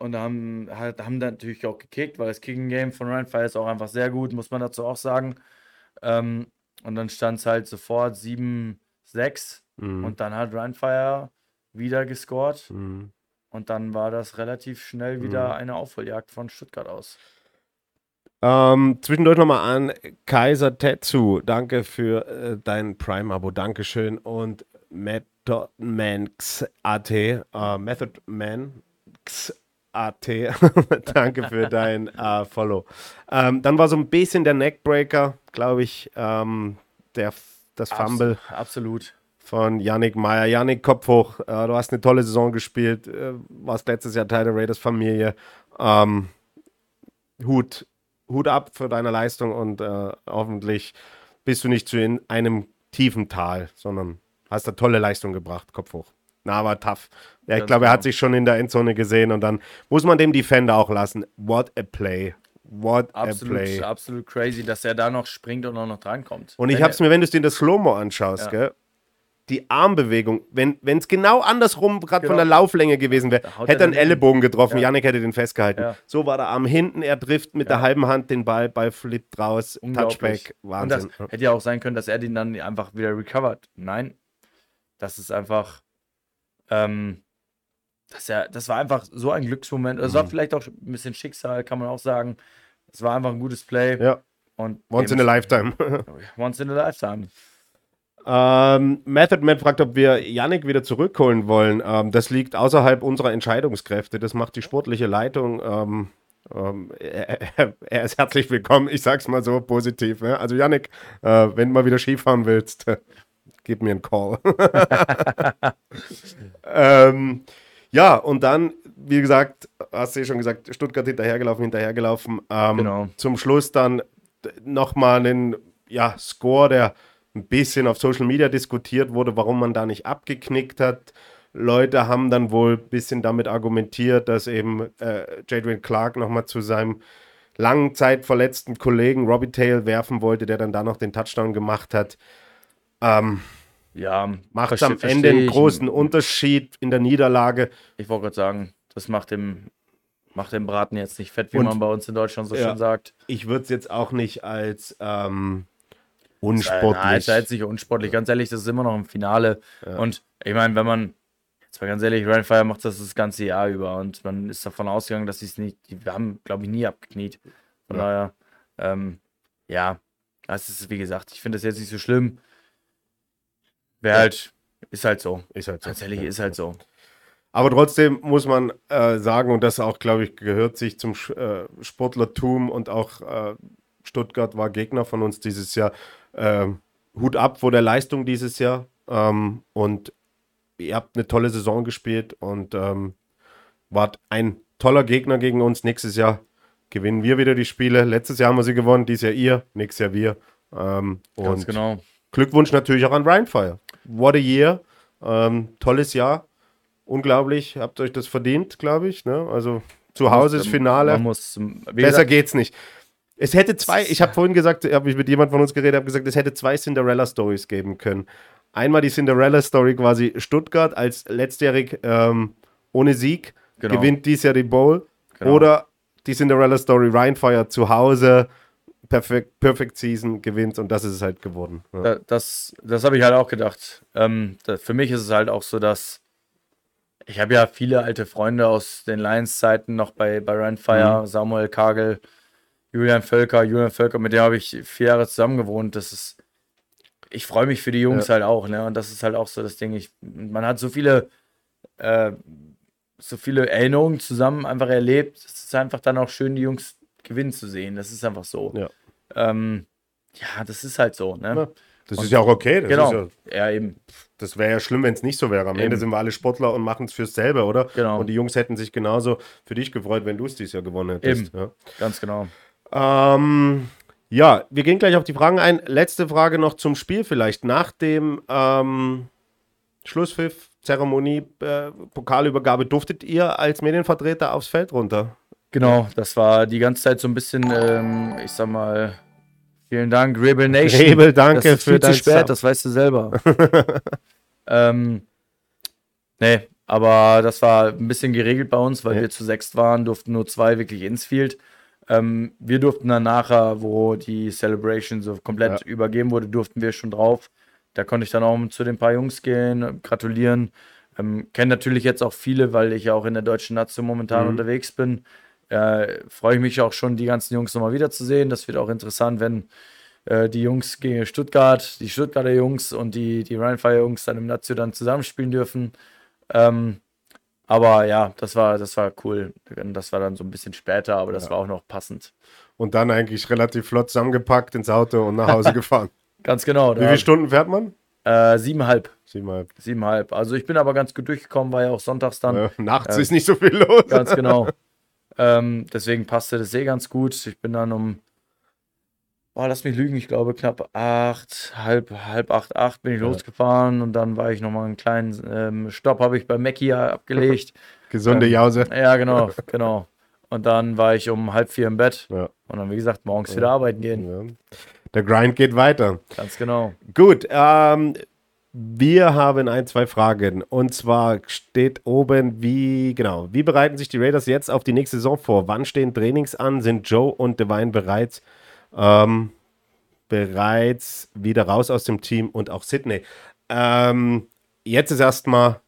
Speaker 1: und haben, halt, haben dann natürlich auch gekickt, weil das Kicking-Game von Ryan Fire ist auch einfach sehr gut, muss man dazu auch sagen. Ähm, und dann stand es halt sofort 7-6 mhm. und dann hat Ryan Fire wieder gescored. Mhm. Und dann war das relativ schnell wieder mhm. eine Aufholjagd von Stuttgart aus.
Speaker 2: Ähm, zwischendurch nochmal an Kaiser Tetsu. Danke für äh, dein Prime-Abo. Dankeschön. Und Method Man XAT, äh, Method Man XAT. (laughs) Danke für dein äh, Follow. Ähm, dann war so ein bisschen der Neckbreaker, glaube ich, ähm, der, das Fumble.
Speaker 1: Absolut.
Speaker 2: Von Yannick Meyer. Yannick, Kopf hoch. Äh, du hast eine tolle Saison gespielt. Äh, warst letztes Jahr Teil der Raiders-Familie. Ähm, Hut Hut ab für deine Leistung und äh, hoffentlich bist du nicht zu in einem tiefen Tal, sondern hast eine tolle Leistung gebracht, Kopf hoch. Na, aber tough. Ja, ich glaube, er hat sich schon in der Endzone gesehen und dann muss man dem Defender auch lassen. What a play. What
Speaker 1: absolut,
Speaker 2: a play.
Speaker 1: Absolut crazy, dass er da noch springt und auch noch drankommt.
Speaker 2: Und ich habe es mir, wenn du es dir in das Slow-Mo anschaust, ja. gell, die Armbewegung, wenn es genau andersrum gerade genau. von der Lauflänge gewesen wäre, hätte er einen Ellenbogen getroffen, ja. Yannick hätte den festgehalten. Ja. So war der Arm hinten, er trifft mit ja. der halben Hand den Ball, Ball flippt raus, Touchback,
Speaker 1: Wahnsinn. Und das hätte ja auch sein können, dass er den dann einfach wieder recovert. Nein, das ist einfach, ähm, das, ja, das war einfach so ein Glücksmoment. Es mhm. war vielleicht auch ein bisschen Schicksal, kann man auch sagen. Es war einfach ein gutes Play.
Speaker 2: Ja. Und Once in a lifetime. (laughs)
Speaker 1: Once in a lifetime.
Speaker 2: Ähm, Method Man fragt, ob wir Yannick wieder zurückholen wollen. Ähm, das liegt außerhalb unserer Entscheidungskräfte. Das macht die sportliche Leitung. Ähm, ähm er, er, ist herzlich willkommen. Ich sag's mal so positiv. Ne? Also Yannick, äh, wenn du mal wieder Skifahren willst, (laughs) gib mir einen Call. Ähm, ja, und dann, wie gesagt, hast du ja schon gesagt, Stuttgart hinterhergelaufen, hinterhergelaufen. Ähm, genau. Zum Schluss dann nochmal einen ja, Score, der ein bisschen auf Social Media diskutiert wurde, warum man da nicht abgeknickt hat. Leute haben dann wohl ein bisschen damit argumentiert, dass eben äh, Jadwin Clark nochmal zu seinem langen Zeit verletzten Kollegen Robbie Tail werfen wollte, der dann da noch den Touchdown gemacht hat. Ähm,
Speaker 1: ja,
Speaker 2: macht am Ende einen großen Unterschied in der Niederlage.
Speaker 1: Ich wollte gerade sagen, das macht dem, macht dem Braten jetzt nicht fett, wie Und, man bei uns in Deutschland so ja, schön sagt.
Speaker 2: Ich würde es jetzt auch nicht als ähm, unsportlich. Nein,
Speaker 1: ist ja jetzt nicht unsportlich. Ganz ehrlich, das ist immer noch im Finale. Ja. Und ich meine, wenn man, jetzt mal ganz ehrlich, Ryan Fire macht das das ganze Jahr über und man ist davon ausgegangen, dass sie es nicht, die haben, glaube ich, nie abgekniet. Von ja. daher, ähm, ja, das ist, wie gesagt, ich finde das jetzt nicht so schlimm. Wäre ja. halt, ist halt so.
Speaker 2: Ist halt so.
Speaker 1: Ganz ehrlich, ist halt so.
Speaker 2: Aber trotzdem muss man äh, sagen, und das auch, glaube ich, gehört sich zum äh, Sportlertum und auch äh, Stuttgart war Gegner von uns dieses Jahr ähm, Hut ab vor der Leistung dieses Jahr. Ähm, und ihr habt eine tolle Saison gespielt und ähm, wart ein toller Gegner gegen uns. Nächstes Jahr gewinnen wir wieder die Spiele. Letztes Jahr haben wir sie gewonnen, dieses Jahr ihr, nächstes Jahr wir. Ähm, Ganz
Speaker 1: genau.
Speaker 2: Glückwunsch natürlich auch an Rheinfire. What a year. Ähm, tolles Jahr. unglaublich. Habt euch das verdient, glaube ich. Ne? Also zu Hause ist Finale.
Speaker 1: Muss,
Speaker 2: Besser gesagt, geht's nicht. Es hätte zwei, ich habe vorhin gesagt, habe ich mit jemand von uns geredet, habe gesagt, es hätte zwei Cinderella-Stories geben können. Einmal die Cinderella-Story quasi Stuttgart als letztjährig ähm, ohne Sieg, genau. gewinnt dies Jahr die Bowl. Genau. Oder die Cinderella-Story Rheinfire zu Hause, Perfect, Perfect Season gewinnt und das ist es halt geworden.
Speaker 1: Ja. Das, das habe ich halt auch gedacht. Ähm, für mich ist es halt auch so, dass ich habe ja viele alte Freunde aus den Lions-Zeiten noch bei, bei Rheinfire, mhm. Samuel Kagel, Julian Völker, Julian Völker, mit dem habe ich vier Jahre zusammen gewohnt. Das ist, ich freue mich für die Jungs ja. halt auch, ne? Und das ist halt auch so das Ding. Ich, man hat so viele, äh, so viele Erinnerungen zusammen einfach erlebt. Es ist einfach dann auch schön, die Jungs gewinnen zu sehen. Das ist einfach so. Ja, ähm, ja das ist halt so, ne? Ja,
Speaker 2: das und, ist ja auch okay.
Speaker 1: genau.
Speaker 2: Ja,
Speaker 1: ja, eben.
Speaker 2: Das wäre ja schlimm, wenn es nicht so wäre. Am eben. Ende sind wir alle Sportler und machen es fürs selber, oder?
Speaker 1: Genau.
Speaker 2: Und die Jungs hätten sich genauso für dich gefreut, wenn du es dieses Jahr gewonnen hättest.
Speaker 1: Eben. Ganz genau.
Speaker 2: Ähm, ja, wir gehen gleich auf die Fragen ein. Letzte Frage noch zum Spiel vielleicht. Nach dem ähm, Schlusspfiff, Zeremonie, äh, Pokalübergabe, durftet ihr als Medienvertreter aufs Feld runter?
Speaker 1: Genau, das war die ganze Zeit so ein bisschen, ähm, ich sag mal, vielen Dank, Rebel Nation.
Speaker 2: Rebel, danke
Speaker 1: das ist für viel zu spät, Sub. das weißt du selber. (laughs) ähm, nee, aber das war ein bisschen geregelt bei uns, weil ja. wir zu sechst waren, durften nur zwei wirklich ins Field. Ähm, wir durften dann nachher, wo die Celebration so komplett ja. übergeben wurde, durften wir schon drauf. Da konnte ich dann auch zu den paar Jungs gehen, gratulieren. Ähm, Kenne natürlich jetzt auch viele, weil ich ja auch in der deutschen Nation momentan mhm. unterwegs bin. Äh, Freue ich mich auch schon, die ganzen Jungs nochmal wiederzusehen. Das wird auch interessant, wenn äh, die Jungs gegen Stuttgart, die Stuttgarter Jungs und die, die Rheinfire-Jungs dann im Nazio dann zusammenspielen dürfen. Ähm, aber ja, das war, das war cool. Das war dann so ein bisschen später, aber das ja. war auch noch passend.
Speaker 2: Und dann eigentlich relativ flott zusammengepackt ins Auto und nach Hause (laughs) gefahren.
Speaker 1: Ganz genau.
Speaker 2: Wie viele Stunden fährt man?
Speaker 1: Äh, siebeneinhalb.
Speaker 2: Siebeneinhalb.
Speaker 1: Siebeneinhalb. Also ich bin aber ganz gut durchgekommen, war ja auch sonntags dann. Ja,
Speaker 2: nachts äh, ist nicht so viel los.
Speaker 1: Ganz genau. (laughs) ähm, deswegen passte das eh ganz gut. Ich bin dann um oh, lass mich lügen, ich glaube knapp acht, halb, halb acht, acht bin ich ja. losgefahren und dann war ich nochmal einen kleinen ähm, Stopp, habe ich bei Mackie abgelegt. (laughs)
Speaker 2: Gesunde ähm, Jause.
Speaker 1: Ja, genau, (laughs) genau. Und dann war ich um halb vier im Bett. Ja. Und dann, wie gesagt, morgens ja. wieder arbeiten gehen.
Speaker 2: Der Grind geht weiter.
Speaker 1: Ganz genau.
Speaker 2: Gut, ähm, wir haben ein, zwei Fragen. Und zwar steht oben, wie, genau, wie bereiten sich die Raiders jetzt auf die nächste Saison vor? Wann stehen Trainings an? Sind Joe und Devine bereits ähm, bereits wieder raus aus dem Team und auch Sydney. Ähm, jetzt ist erstmal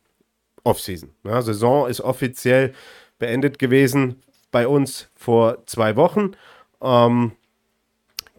Speaker 2: Offseason. Ja, ne? Saison ist offiziell beendet gewesen bei uns vor zwei Wochen. Ähm,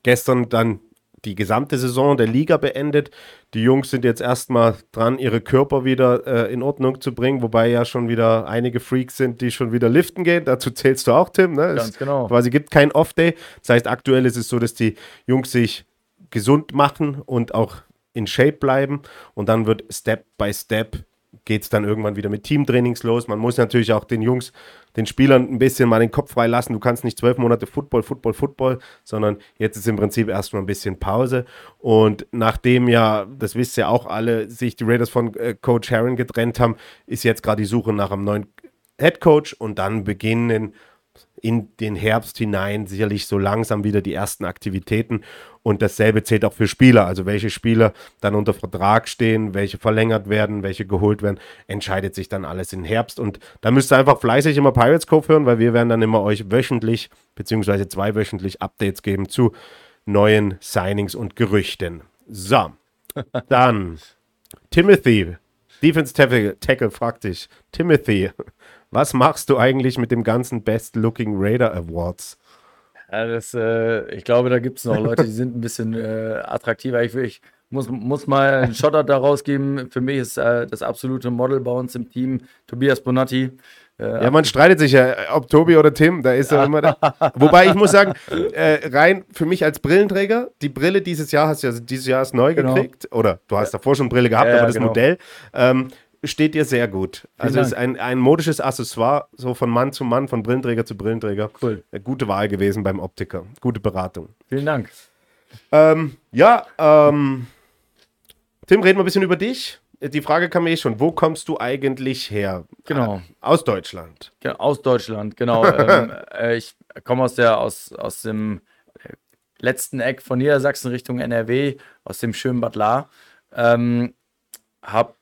Speaker 2: gestern dann die gesamte Saison der Liga beendet. Die Jungs sind jetzt erstmal dran, ihre Körper wieder äh, in Ordnung zu bringen, wobei ja schon wieder einige Freaks sind, die schon wieder liften gehen. Dazu zählst du auch, Tim. Ne?
Speaker 1: Ganz es genau.
Speaker 2: Quasi gibt kein Off-Day. Das heißt, aktuell ist es so, dass die Jungs sich gesund machen und auch in Shape bleiben. Und dann wird Step by Step geht es dann irgendwann wieder mit Teamtrainings los. Man muss natürlich auch den Jungs, den Spielern ein bisschen mal den Kopf frei lassen. Du kannst nicht zwölf Monate Football, Football, Football, sondern jetzt ist im Prinzip erstmal ein bisschen Pause. Und nachdem ja, das wisst ihr auch alle, sich die Raiders von äh, Coach Herron getrennt haben, ist jetzt gerade die Suche nach einem neuen Head Coach und dann beginnen in den Herbst hinein sicherlich so langsam wieder die ersten Aktivitäten. Und dasselbe zählt auch für Spieler. Also welche Spieler dann unter Vertrag stehen, welche verlängert werden, welche geholt werden, entscheidet sich dann alles im Herbst. Und da müsst ihr einfach fleißig immer Pirates Cove hören, weil wir werden dann immer euch wöchentlich beziehungsweise zweiwöchentlich Updates geben zu neuen Signings und Gerüchten. So, (laughs) dann Timothy, Defense Tackle, Tackle fragt dich, Timothy, was machst du eigentlich mit dem ganzen Best Looking Raider Awards?
Speaker 1: Ja, das, äh, ich glaube, da gibt es noch Leute, die sind ein bisschen äh, attraktiver. Ich, ich, muss, muss mal einen Shoutout daraus geben. Für mich ist äh, das absolute Model bei uns im Team Tobias Bonatti.
Speaker 2: Äh, ja, man streitet sich ja, ob Tobi oder Tim, da ist er immer. Da. Wobei ich muss sagen, äh, rein für mich als Brillenträger, die Brille dieses Jahr hast du ja dieses Jahr ist neu genau. gekriegt. Oder du hast davor schon Brille gehabt, ja, aber das genau. Modell. Ähm, steht dir sehr gut. Also es ist ein, ein modisches Accessoire, so von Mann zu Mann, von Brillenträger zu Brillenträger.
Speaker 1: Cool.
Speaker 2: Eine gute Wahl gewesen beim Optiker. Gute Beratung.
Speaker 1: Vielen Dank.
Speaker 2: Ähm, ja, ähm, Tim, reden wir ein bisschen über dich. die Frage kam eh schon, wo kommst du eigentlich her?
Speaker 1: Genau.
Speaker 2: Aus Deutschland.
Speaker 1: Ja, aus Deutschland, genau. (laughs) ähm, äh, ich komme aus der, aus, aus dem äh, letzten Eck von Niedersachsen Richtung NRW, aus dem schönen Bad Lahr. Ähm, hab,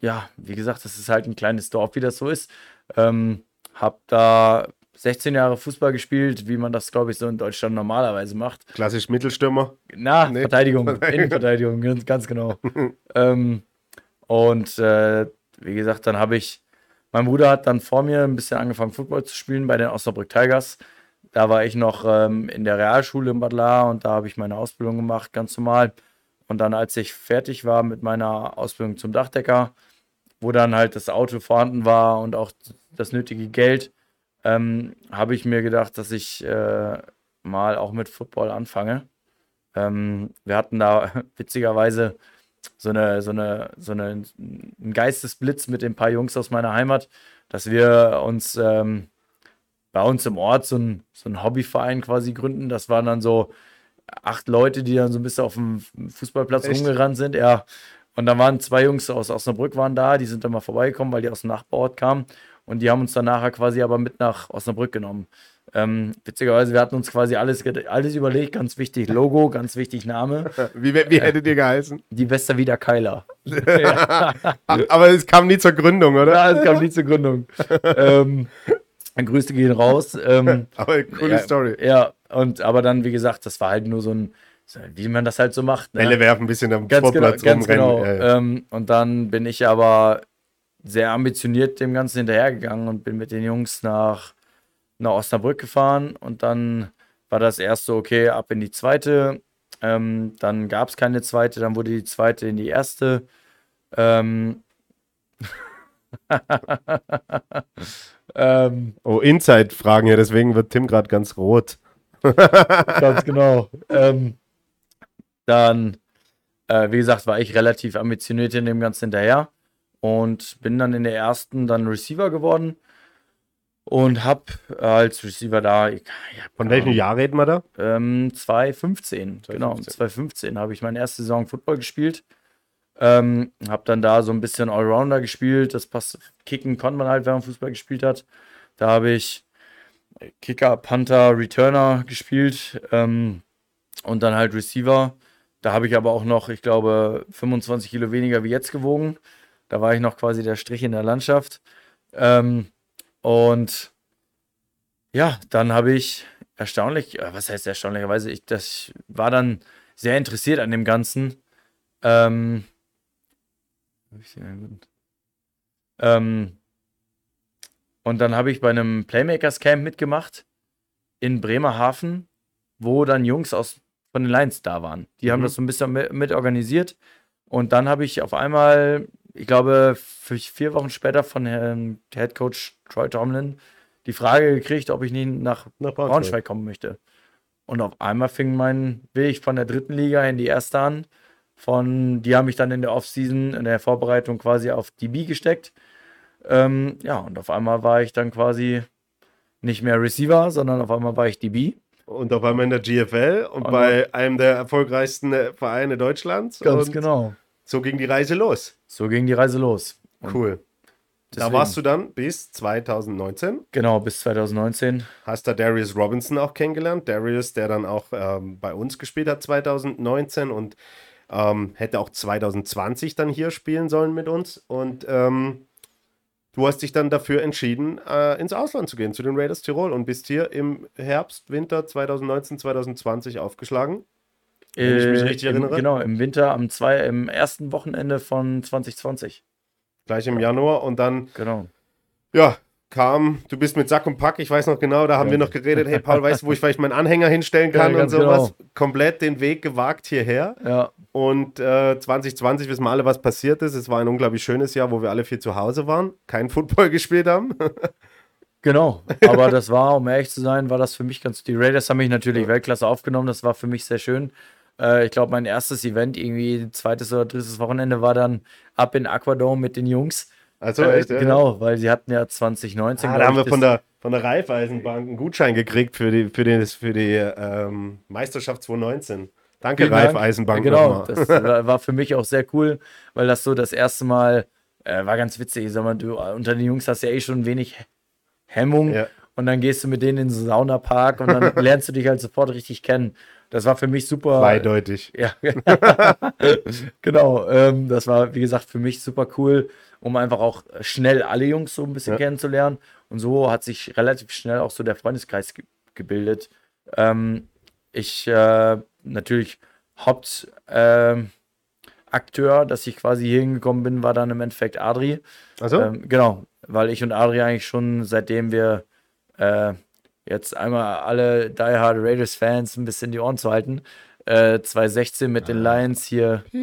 Speaker 1: ja, wie gesagt, das ist halt ein kleines Dorf, wie das so ist. Ähm, hab da 16 Jahre Fußball gespielt, wie man das, glaube ich, so in Deutschland normalerweise macht.
Speaker 2: Klassisch Mittelstürmer.
Speaker 1: Na, nee. Verteidigung, (laughs) Innenverteidigung, ganz, ganz genau. ähm, und äh, wie gesagt, dann habe ich, mein Bruder hat dann vor mir ein bisschen angefangen, Football zu spielen bei den Osnabrück Tigers. Da war ich noch ähm, in der Realschule in Bad Lahr und da habe ich meine Ausbildung gemacht, ganz normal. Und dann, als ich fertig war mit meiner Ausbildung zum Dachdecker, wo dann halt das Auto vorhanden war und auch das nötige Geld, ähm, habe ich mir gedacht, dass ich äh, mal auch mit Football anfange. Ähm, wir hatten da (laughs) witzigerweise so eine, so eine, so eine, einen Geistesblitz mit den paar Jungs aus meiner Heimat, dass wir uns ähm, bei uns im Ort so ein, so ein Hobbyverein quasi gründen. Das waren dann so acht Leute, die dann so ein bisschen auf dem Fußballplatz Echt? rumgerannt sind. Ja. Und da waren zwei Jungs aus Osnabrück waren da, die sind dann mal vorbeigekommen, weil die aus dem Nachbarort kamen. Und die haben uns dann nachher quasi aber mit nach Osnabrück genommen. Ähm, witzigerweise, wir hatten uns quasi alles, alles überlegt, ganz wichtig, Logo, ganz wichtig Name. (laughs)
Speaker 2: Wie, wie hättet ihr geheißen?
Speaker 1: Die Westerwieder Keiler. (laughs)
Speaker 2: aber es kam nie zur Gründung, oder?
Speaker 1: Ja, es kam nie zur Gründung. ähm, Grüße gehen raus. Ähm, (laughs)
Speaker 2: aber coole
Speaker 1: ja,
Speaker 2: Story.
Speaker 1: Ja, und aber dann, wie gesagt, das war halt nur so ein, wie man das halt so macht.
Speaker 2: Ne? Bälle werfen, ein bisschen am
Speaker 1: ganz
Speaker 2: Sportplatz
Speaker 1: genau,
Speaker 2: rumrennen.
Speaker 1: Genau. Ja, ja. Ähm, und dann bin ich aber sehr ambitioniert dem Ganzen hinterhergegangen und bin mit den Jungs nach nach Osnabrück gefahren und dann war das erst so, okay, ab in die zweite. Ähm, dann gab es keine zweite, dann wurde die zweite in die erste. Ähm, (laughs)
Speaker 2: ähm, oh, Inside-Fragen ja, deswegen wird Tim gerade ganz rot.
Speaker 1: ganz genau. (laughs) Ähm, dann, äh, wie gesagt, war ich relativ ambitioniert in dem Ganzen hinterher und bin dann in der ersten dann Receiver geworden und habe als Receiver da. Ich,
Speaker 2: ja, Von welchem Jahr reden wir da?
Speaker 1: Ähm, 2015, 2015. Genau, 2015 habe ich meine erste Saison Football gespielt. Ähm, habe dann da so ein bisschen Allrounder gespielt. Das passt. Kicken konnte man halt, wenn man Fußball gespielt hat. Da habe ich Kicker, Panther, Returner gespielt ähm, und dann halt Receiver. Da habe ich aber auch noch, ich glaube, 25 Kilo weniger wie jetzt gewogen. Da war ich noch quasi der Strich in der Landschaft. Ähm, und ja, dann habe ich erstaunlich, äh, was heißt erstaunlicherweise, ich das war dann sehr interessiert an dem Ganzen. Ähm, ähm, und dann habe ich bei einem Playmakers Camp mitgemacht in Bremerhaven, wo dann Jungs aus von den Lions da waren. Die mhm. haben das so ein bisschen mit, mit organisiert. Und dann habe ich auf einmal ich glaube, vier Wochen später von Herrn Head Coach Troy Tomlin die Frage gekriegt, ob ich nicht nach, nach Braunschweig. Braunschweig kommen möchte. Und auf einmal fing mein Weg von der dritten Liga in die erste an. Von, die haben mich dann in der Offseason, in der Vorbereitung quasi auf DB gesteckt. Ähm, ja, und auf einmal war ich dann quasi nicht mehr Receiver, sondern auf einmal war ich DB.
Speaker 2: Und auf einmal in der GFL und, und bei einem der erfolgreichsten Vereine Deutschlands.
Speaker 1: Ganz und genau.
Speaker 2: So ging die Reise los.
Speaker 1: So ging die Reise los.
Speaker 2: Und cool. Deswegen. Da warst du dann bis 2019.
Speaker 1: Genau, bis 2019.
Speaker 2: Hast da Darius Robinson auch kennengelernt. Darius, der dann auch ähm, bei uns gespielt hat 2019 und ähm, hätte auch 2020 dann hier spielen sollen mit uns. Und ähm, du hast dich dann dafür entschieden, äh, ins Ausland zu gehen, zu den Raiders Tirol und bist hier im Herbst, Winter 2019, 2020 aufgeschlagen.
Speaker 1: Wenn ich mich richtig äh, erinnere. Im, genau, im Winter, am zwei, im ersten Wochenende von 2020.
Speaker 2: Gleich im Januar und dann.
Speaker 1: Genau.
Speaker 2: Ja, kam, du bist mit Sack und Pack, ich weiß noch genau, da haben ja. wir noch geredet, hey Paul, weißt du, wo ich vielleicht meinen Anhänger hinstellen (laughs) kann ja, und sowas. Genau. Komplett den Weg gewagt hierher.
Speaker 1: Ja.
Speaker 2: Und äh, 2020 wissen wir alle, was passiert ist. Es war ein unglaublich schönes Jahr, wo wir alle viel zu Hause waren, kein Football (laughs) gespielt haben.
Speaker 1: Genau, aber das war, um ehrlich zu sein, war das für mich ganz. Die Raiders haben mich natürlich Weltklasse aufgenommen, das war für mich sehr schön. Äh, ich glaube, mein erstes Event, irgendwie zweites oder drittes Wochenende, war dann ab in Aquadome mit den Jungs.
Speaker 2: Also äh, echt, ja.
Speaker 1: Genau, weil sie hatten ja 2019.
Speaker 2: Ah, da haben wir von der, von der Raiffeisenbank einen Gutschein gekriegt für die, für die, für die ähm, Meisterschaft 2019. Danke,
Speaker 1: Vielen
Speaker 2: Ralf
Speaker 1: Dank. Genau, das war für mich auch sehr cool, weil das so das erste Mal äh, war ganz witzig. Ich sag mal, du unter den Jungs hast ja eh schon wenig Hemmung
Speaker 2: Ja.
Speaker 1: und dann gehst du mit denen in den Saunapark und dann (laughs) lernst du dich halt sofort richtig kennen. Das war für mich super.
Speaker 2: Zweideutig.
Speaker 1: Ja, (laughs) genau. Ähm, das war, wie gesagt, für mich super cool, um einfach auch schnell alle Jungs so ein bisschen
Speaker 2: Ja.
Speaker 1: kennenzulernen. Und so hat sich relativ schnell auch so der Freundeskreis ge gebildet. Ähm, ich äh, natürlich Hauptakteur, ähm, Akteur, dass ich quasi hier hingekommen bin, war dann im Endeffekt Adri.
Speaker 2: Also?
Speaker 1: Ähm, genau, weil ich und Adri eigentlich schon seitdem wir äh, jetzt einmal alle Die Hard Raiders Fans ein bisschen die Ohren zu halten. Äh, 2016 mit den Lions hier, (laughs)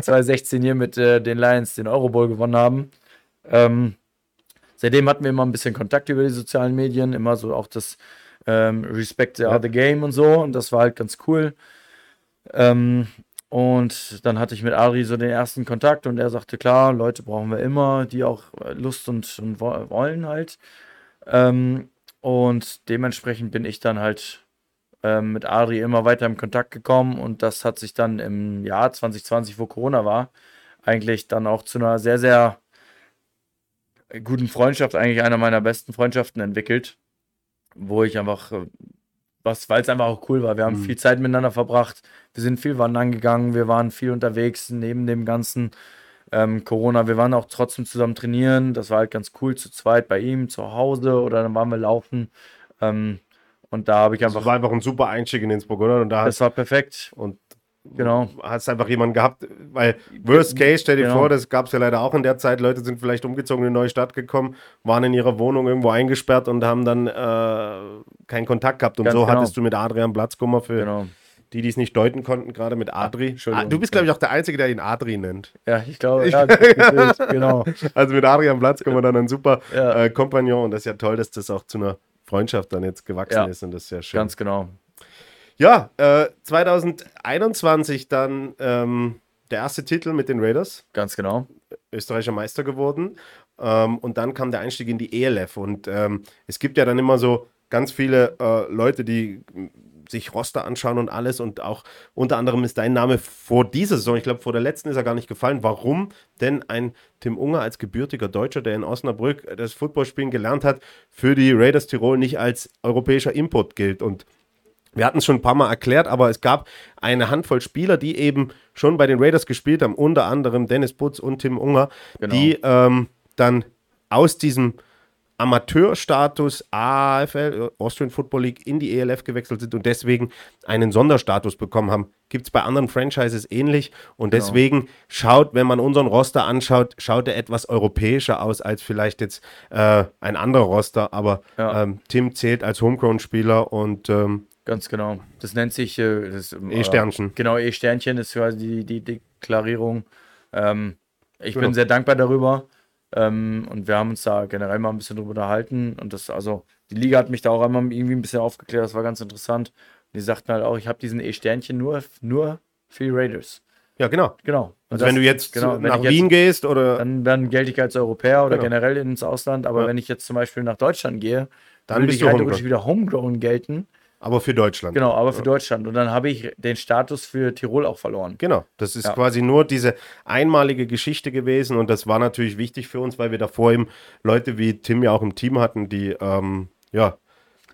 Speaker 1: 2016 hier mit äh, den Lions den Euro Bowl gewonnen haben. Ähm, seitdem hatten wir immer ein bisschen Kontakt über die sozialen Medien, immer so auch das ähm, Respect the
Speaker 2: Ja.
Speaker 1: other game und so. Und das war halt ganz cool. Ähm, und dann hatte ich mit Adri so den ersten Kontakt und er sagte, klar, Leute brauchen wir immer, die auch äh, Lust und, und wo- wollen halt. Ähm, und dementsprechend bin ich dann halt ähm, mit Adri immer weiter im Kontakt gekommen und das hat sich dann im Jahr 2020, wo Corona war, eigentlich dann auch zu einer sehr, sehr guten Freundschaft, eigentlich einer meiner besten Freundschaften entwickelt, wo ich einfach, äh, was, weil es einfach auch cool war. Wir haben
Speaker 2: Mhm.
Speaker 1: viel Zeit miteinander verbracht, wir sind viel wandern gegangen, wir waren viel unterwegs neben dem ganzen ähm, Corona. Wir waren auch trotzdem zusammen trainieren. Das war halt ganz cool zu zweit bei ihm zu Hause oder dann waren wir laufen. Ähm, und da habe ich
Speaker 2: Das
Speaker 1: einfach,
Speaker 2: war einfach ein super Einstieg in ins Burgunder und da
Speaker 1: das war perfekt.
Speaker 2: und
Speaker 1: Genau.
Speaker 2: hast einfach jemanden gehabt, weil Worst Case, stell dir
Speaker 1: Genau.
Speaker 2: vor, das gab es ja leider auch in der Zeit, Leute sind vielleicht umgezogen in eine neue Stadt gekommen, waren in ihrer Wohnung irgendwo eingesperrt und haben dann äh, keinen Kontakt gehabt und
Speaker 1: Ganz
Speaker 2: so
Speaker 1: genau.
Speaker 2: hattest du mit Adrian Platzkummer für
Speaker 1: Genau.
Speaker 2: die, die es nicht deuten konnten, gerade mit Adri. Ah, du bist, glaube ich, auch der Einzige, der ihn Adri nennt.
Speaker 1: Ja, ich glaube, ja, (laughs) genau.
Speaker 2: Also mit Adrian Platzkummer dann ein super
Speaker 1: Ja.
Speaker 2: äh, Kompagnon und das ist ja toll, dass das auch zu einer Freundschaft dann jetzt gewachsen
Speaker 1: Ja.
Speaker 2: ist und das ist ja schön.
Speaker 1: Ganz genau.
Speaker 2: Ja, äh, 2021 dann ähm, der erste Titel mit den Raiders,
Speaker 1: Ganz genau.
Speaker 2: österreichischer Meister geworden. Ähm, und dann kam der Einstieg in die ELF. Und ähm, es gibt ja dann immer so ganz viele äh, Leute, die sich Roster anschauen und alles. Und auch unter anderem ist dein Name vor dieser Saison, ich glaube vor der letzten ist er gar nicht gefallen. Warum denn ein Tim Unger als gebürtiger Deutscher, der in Osnabrück das Footballspielen gelernt hat, für die Raiders Tirol nicht als europäischer Import gilt? Und wir hatten es schon ein paar Mal erklärt, aber es gab eine Handvoll Spieler, die eben schon bei den Raiders gespielt haben, unter anderem Dennis Butz und Tim Unger,
Speaker 1: Genau.
Speaker 2: die ähm, dann aus diesem Amateurstatus AFL, Austrian Football League, in die ELF gewechselt sind und deswegen einen Sonderstatus bekommen haben. Gibt es bei anderen Franchises ähnlich und
Speaker 1: Genau.
Speaker 2: deswegen schaut, wenn man unseren Roster anschaut, schaut er etwas europäischer aus als vielleicht jetzt äh, ein anderer Roster, aber
Speaker 1: Ja.
Speaker 2: ähm, Tim zählt als Homegrown-Spieler und ähm,
Speaker 1: Ganz genau. Das nennt sich äh, ähm,
Speaker 2: E-Sternchen.
Speaker 1: äh, Genau, E-Sternchen ist quasi die, die Deklarierung. Ähm, ich
Speaker 2: Genau.
Speaker 1: bin sehr dankbar darüber. Ähm, und wir haben uns da generell mal ein bisschen drüber unterhalten. Und das, also, die Liga hat mich da auch einmal irgendwie ein bisschen aufgeklärt. Das war ganz interessant. Und die sagten halt auch, ich habe diesen E-Sternchen nur, nur für die Raiders.
Speaker 2: ja, genau.
Speaker 1: Genau. Und
Speaker 2: Also
Speaker 1: das-
Speaker 2: wenn du jetzt
Speaker 1: genau,
Speaker 2: nach
Speaker 1: ich jetzt-
Speaker 2: Wien gehst oder
Speaker 1: Dann, dann gelte ich als Europäer oder
Speaker 2: Genau.
Speaker 1: generell ins Ausland. Aber
Speaker 2: Ja.
Speaker 1: wenn ich jetzt zum Beispiel nach Deutschland gehe,
Speaker 2: Dann
Speaker 1: würde ich halt wieder homegrown gelten.
Speaker 2: Aber für Deutschland.
Speaker 1: Genau, aber für Deutschland. Und dann habe ich den Status für Tirol auch verloren.
Speaker 2: Genau, das ist
Speaker 1: Ja.
Speaker 2: quasi nur diese einmalige Geschichte gewesen und das war natürlich wichtig für uns, weil wir davor eben Leute wie Tim ja auch im Team hatten, die, ähm, ja,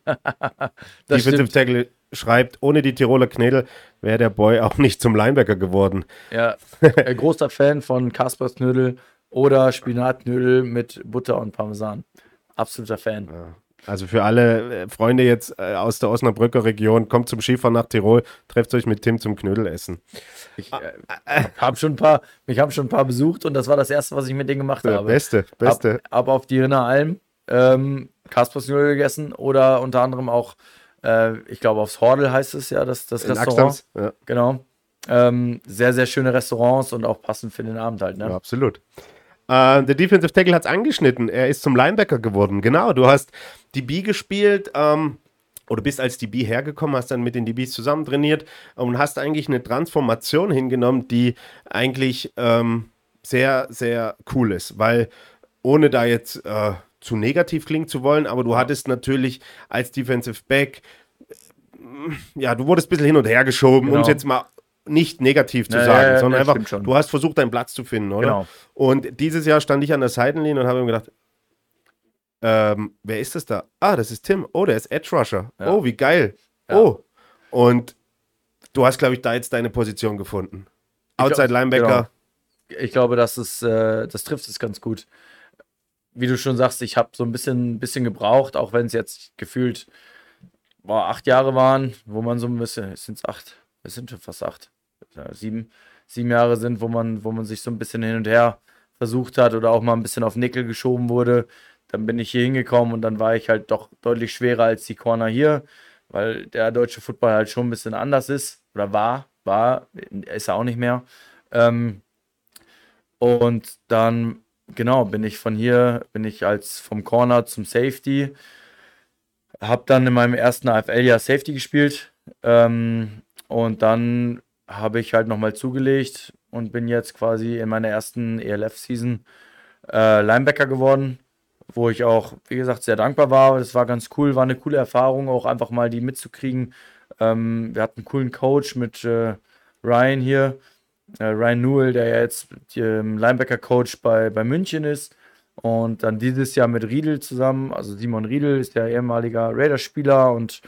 Speaker 2: (laughs) Defensive. Tackle schreibt, ohne die Tiroler Knädel wäre der Boy auch nicht zum Linebacker geworden.
Speaker 1: Ja, (laughs) großer Fan von Kaspers Knödel oder Spinatknödel mit Butter und Parmesan. Absoluter Fan.
Speaker 2: Also für alle äh, Freunde jetzt äh, aus der Osnabrücker Region, kommt zum Skifahren nach Tirol, trefft euch mit Tim zum Knödelessen.
Speaker 1: Ich äh, hab schon ein paar, mich haben schon ein paar besucht und das war das erste, was ich mit denen gemacht habe.
Speaker 2: beste, beste.
Speaker 1: Ab, ab auf die Rinner Alm, ähm, Kaspers Knödel gegessen oder unter anderem auch, äh, ich glaube, aufs Hordel heißt es ja, das, das
Speaker 2: In
Speaker 1: Restaurant.
Speaker 2: Ja.
Speaker 1: Genau. Ähm, sehr, sehr schöne Restaurants und auch passend für den Abend halt. Ne?
Speaker 2: Ja, absolut. Äh, der Defensive Tackle hat es angeschnitten. Er ist zum Linebacker geworden. Genau, du hast DB gespielt ähm, oder bist als DB hergekommen, hast dann mit den DBs zusammen trainiert und hast eigentlich eine Transformation hingenommen, die eigentlich ähm, sehr, sehr cool ist, weil ohne da jetzt äh, zu negativ klingen zu wollen, aber du hattest natürlich als Defensive Back ja, du wurdest ein bisschen hin und her geschoben, um
Speaker 1: Genau.
Speaker 2: es jetzt mal nicht negativ zu
Speaker 1: Ja,
Speaker 2: sagen,
Speaker 1: ja,
Speaker 2: sondern einfach, du hast versucht, deinen Platz zu finden, oder?
Speaker 1: Genau.
Speaker 2: Und dieses Jahr stand ich an der Seitenlinie und habe mir gedacht, ähm, wer ist das da? Ah, das ist Tim. Oh, der ist Edge Rusher.
Speaker 1: Ja.
Speaker 2: Oh, wie geil.
Speaker 1: Ja.
Speaker 2: Oh. Und du hast, glaube ich, da jetzt deine Position gefunden. Outside
Speaker 1: glaub-
Speaker 2: Linebacker.
Speaker 1: Ich glaube, das ist, äh, das trifft es ganz gut. Wie du schon sagst, ich habe so ein bisschen, bisschen gebraucht, auch wenn es jetzt gefühlt boah, acht Jahre waren, wo man so ein bisschen, sind es acht, es sind schon fast acht, ja, sieben, sieben Jahre sind, wo man, wo man sich so ein bisschen hin und her versucht hat oder auch mal ein bisschen auf Nickel geschoben wurde. Dann bin ich hier hingekommen und dann war ich halt doch deutlich schwerer als die Corner hier, weil der deutsche Football halt schon ein bisschen anders ist oder war, war, ist er auch nicht mehr. Ähm, und dann, genau, bin ich von hier, bin ich als vom Corner zum Safety. Hab dann in meinem ersten AFL-Jahr Safety gespielt. Ähm, und dann habe ich halt nochmal zugelegt und bin jetzt quasi in meiner ersten ELF-Season äh, Linebacker geworden, wo ich auch, wie gesagt, sehr dankbar war. Das war ganz cool, war eine coole Erfahrung, auch einfach mal die mitzukriegen. Ähm, wir hatten einen coolen Coach mit äh, Ryan hier, äh, Ryan Newell, der ja jetzt ähm, Linebacker-Coach bei, bei München ist. Und dann dieses Jahr mit Riedel zusammen. Also Simon Riedel ist der ehemaliger Raiders-Spieler und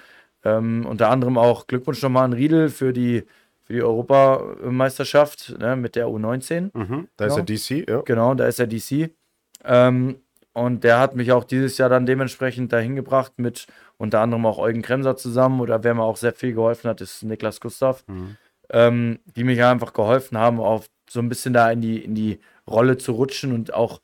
Speaker 1: ähm, unter anderem auch Glückwunsch nochmal an Riedel für die, für die Europameisterschaft ne, mit der U19.
Speaker 2: Mhm. Da ist
Speaker 1: Genau.
Speaker 2: der DC, ja.
Speaker 1: Genau, da ist er DC. Ähm, und der hat mich auch dieses Jahr dann dementsprechend dahin gebracht mit unter anderem auch Eugen Kremser zusammen oder wer mir auch sehr viel geholfen hat, ist Niklas Gustav, ähm, die mich einfach geholfen haben, auch so ein bisschen da in die, in die Rolle zu rutschen und auch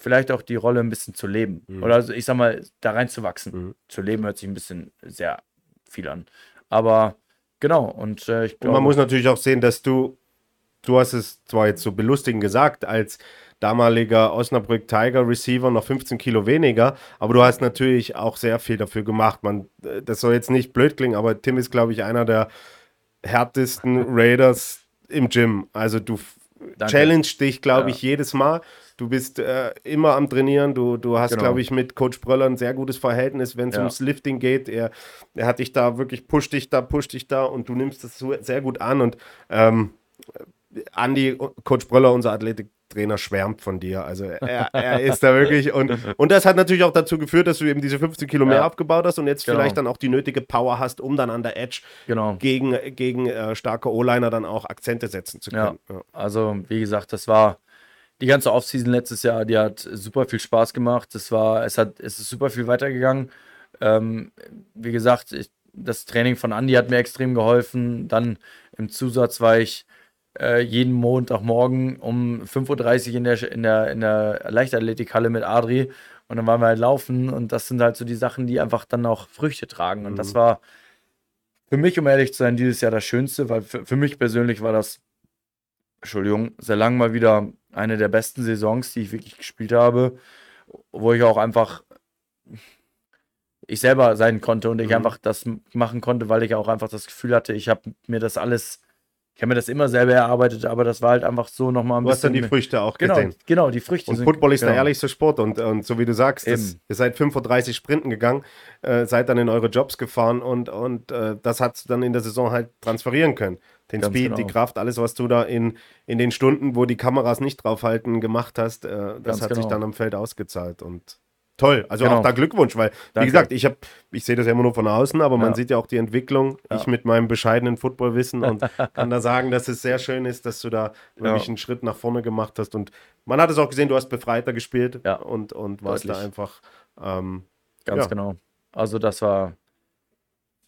Speaker 1: vielleicht auch die Rolle ein bisschen zu leben. Oder also ich sag mal, da reinzuwachsen.
Speaker 2: Mhm.
Speaker 1: Zu leben hört sich ein bisschen sehr viel an. Aber genau, und äh, ich
Speaker 2: Und
Speaker 1: glaube.
Speaker 2: man muss natürlich auch sehen, dass du, du hast es zwar jetzt so belustigend gesagt, als damaliger Osnabrück Tiger Receiver noch 15 Kilo weniger, aber du hast natürlich auch sehr viel dafür gemacht. Man, äh, das soll jetzt nicht blöd klingen, aber Tim ist, glaube ich, einer der härtesten Raiders im Gym. Also du
Speaker 1: Danke.
Speaker 2: challenge dich, glaube
Speaker 1: Ja.
Speaker 2: ich, jedes Mal. Du bist äh, immer am Trainieren. Du, du hast,
Speaker 1: Genau.
Speaker 2: glaube ich, mit Coach Bröller ein sehr gutes Verhältnis, wenn es
Speaker 1: Ja.
Speaker 2: ums Lifting geht. Er, er hat dich da wirklich, pusht dich da, pusht dich da und du nimmst das so, sehr gut an. Und ähm, Andi, Coach Bröller, unser Athletiktrainer, schwärmt von dir. Also er, er ist da wirklich. (laughs) Und, und das hat natürlich auch dazu geführt, dass du eben diese 15 Kilo mehr
Speaker 1: Ja.
Speaker 2: aufgebaut hast und jetzt
Speaker 1: Genau.
Speaker 2: vielleicht dann auch die nötige Power hast, um dann an der Edge
Speaker 1: genau.
Speaker 2: gegen, gegen äh, starke O-Liner dann auch Akzente setzen zu können. Ja.
Speaker 1: Also, wie gesagt, das war die ganze Offseason letztes Jahr, die hat super viel Spaß gemacht. Das war, es hat, es ist super viel weitergegangen. Ähm, wie gesagt, ich, das Training von Andy hat mir extrem geholfen. Dann im Zusatz war ich äh, jeden Montagmorgen um 5.30 Uhr in der, in der, in der Leichtathletikhalle mit Adri. Und dann waren wir halt laufen. Und das sind halt so die Sachen, die einfach dann auch Früchte tragen. Und das war für mich, um ehrlich zu sein, dieses Jahr das Schönste, weil für, für mich persönlich war das Entschuldigung, sehr lang mal wieder eine der besten Saisons, die ich wirklich gespielt habe, wo ich auch einfach ich selber sein konnte und ich
Speaker 2: Mhm.
Speaker 1: einfach das machen konnte, weil ich auch einfach das Gefühl hatte, ich habe mir das alles, ich habe mir das immer selber erarbeitet, aber das war halt einfach so nochmal ein
Speaker 2: Du hast dann die Früchte auch
Speaker 1: genau,
Speaker 2: gesehen.
Speaker 1: genau, die Früchte
Speaker 2: Und
Speaker 1: sind-
Speaker 2: Football ist
Speaker 1: genau.
Speaker 2: der ehrlichste Sport und, und so wie du sagst, das, ihr seid 35 Sprinten gegangen, äh, seid dann in eure Jobs gefahren und, und äh, das hat dann in der Saison halt transferieren können. Den
Speaker 1: Ganz
Speaker 2: Speed, die
Speaker 1: genau.
Speaker 2: Kraft, alles, was du da in, in den Stunden, wo die Kameras nicht draufhalten, gemacht hast, äh, das
Speaker 1: Ganz
Speaker 2: hat sich
Speaker 1: genau.
Speaker 2: dann am Feld ausgezahlt und toll. Also
Speaker 1: Genau.
Speaker 2: auch da Glückwunsch, weil, wie
Speaker 1: Danke.
Speaker 2: gesagt, ich habe, ich sehe das ja immer nur von außen, aber man
Speaker 1: Ja.
Speaker 2: sieht ja auch die Entwicklung.
Speaker 1: Ja.
Speaker 2: Ich mit meinem bescheidenen Footballwissen und (laughs) kann da sagen, dass es sehr schön ist, dass du da wirklich
Speaker 1: Ja.
Speaker 2: einen Schritt nach vorne gemacht hast. Und man hat es auch gesehen, du hast befreiter gespielt und, und warst da
Speaker 1: Deutlich.
Speaker 2: einfach. Ähm,
Speaker 1: Ganz genau. Also das war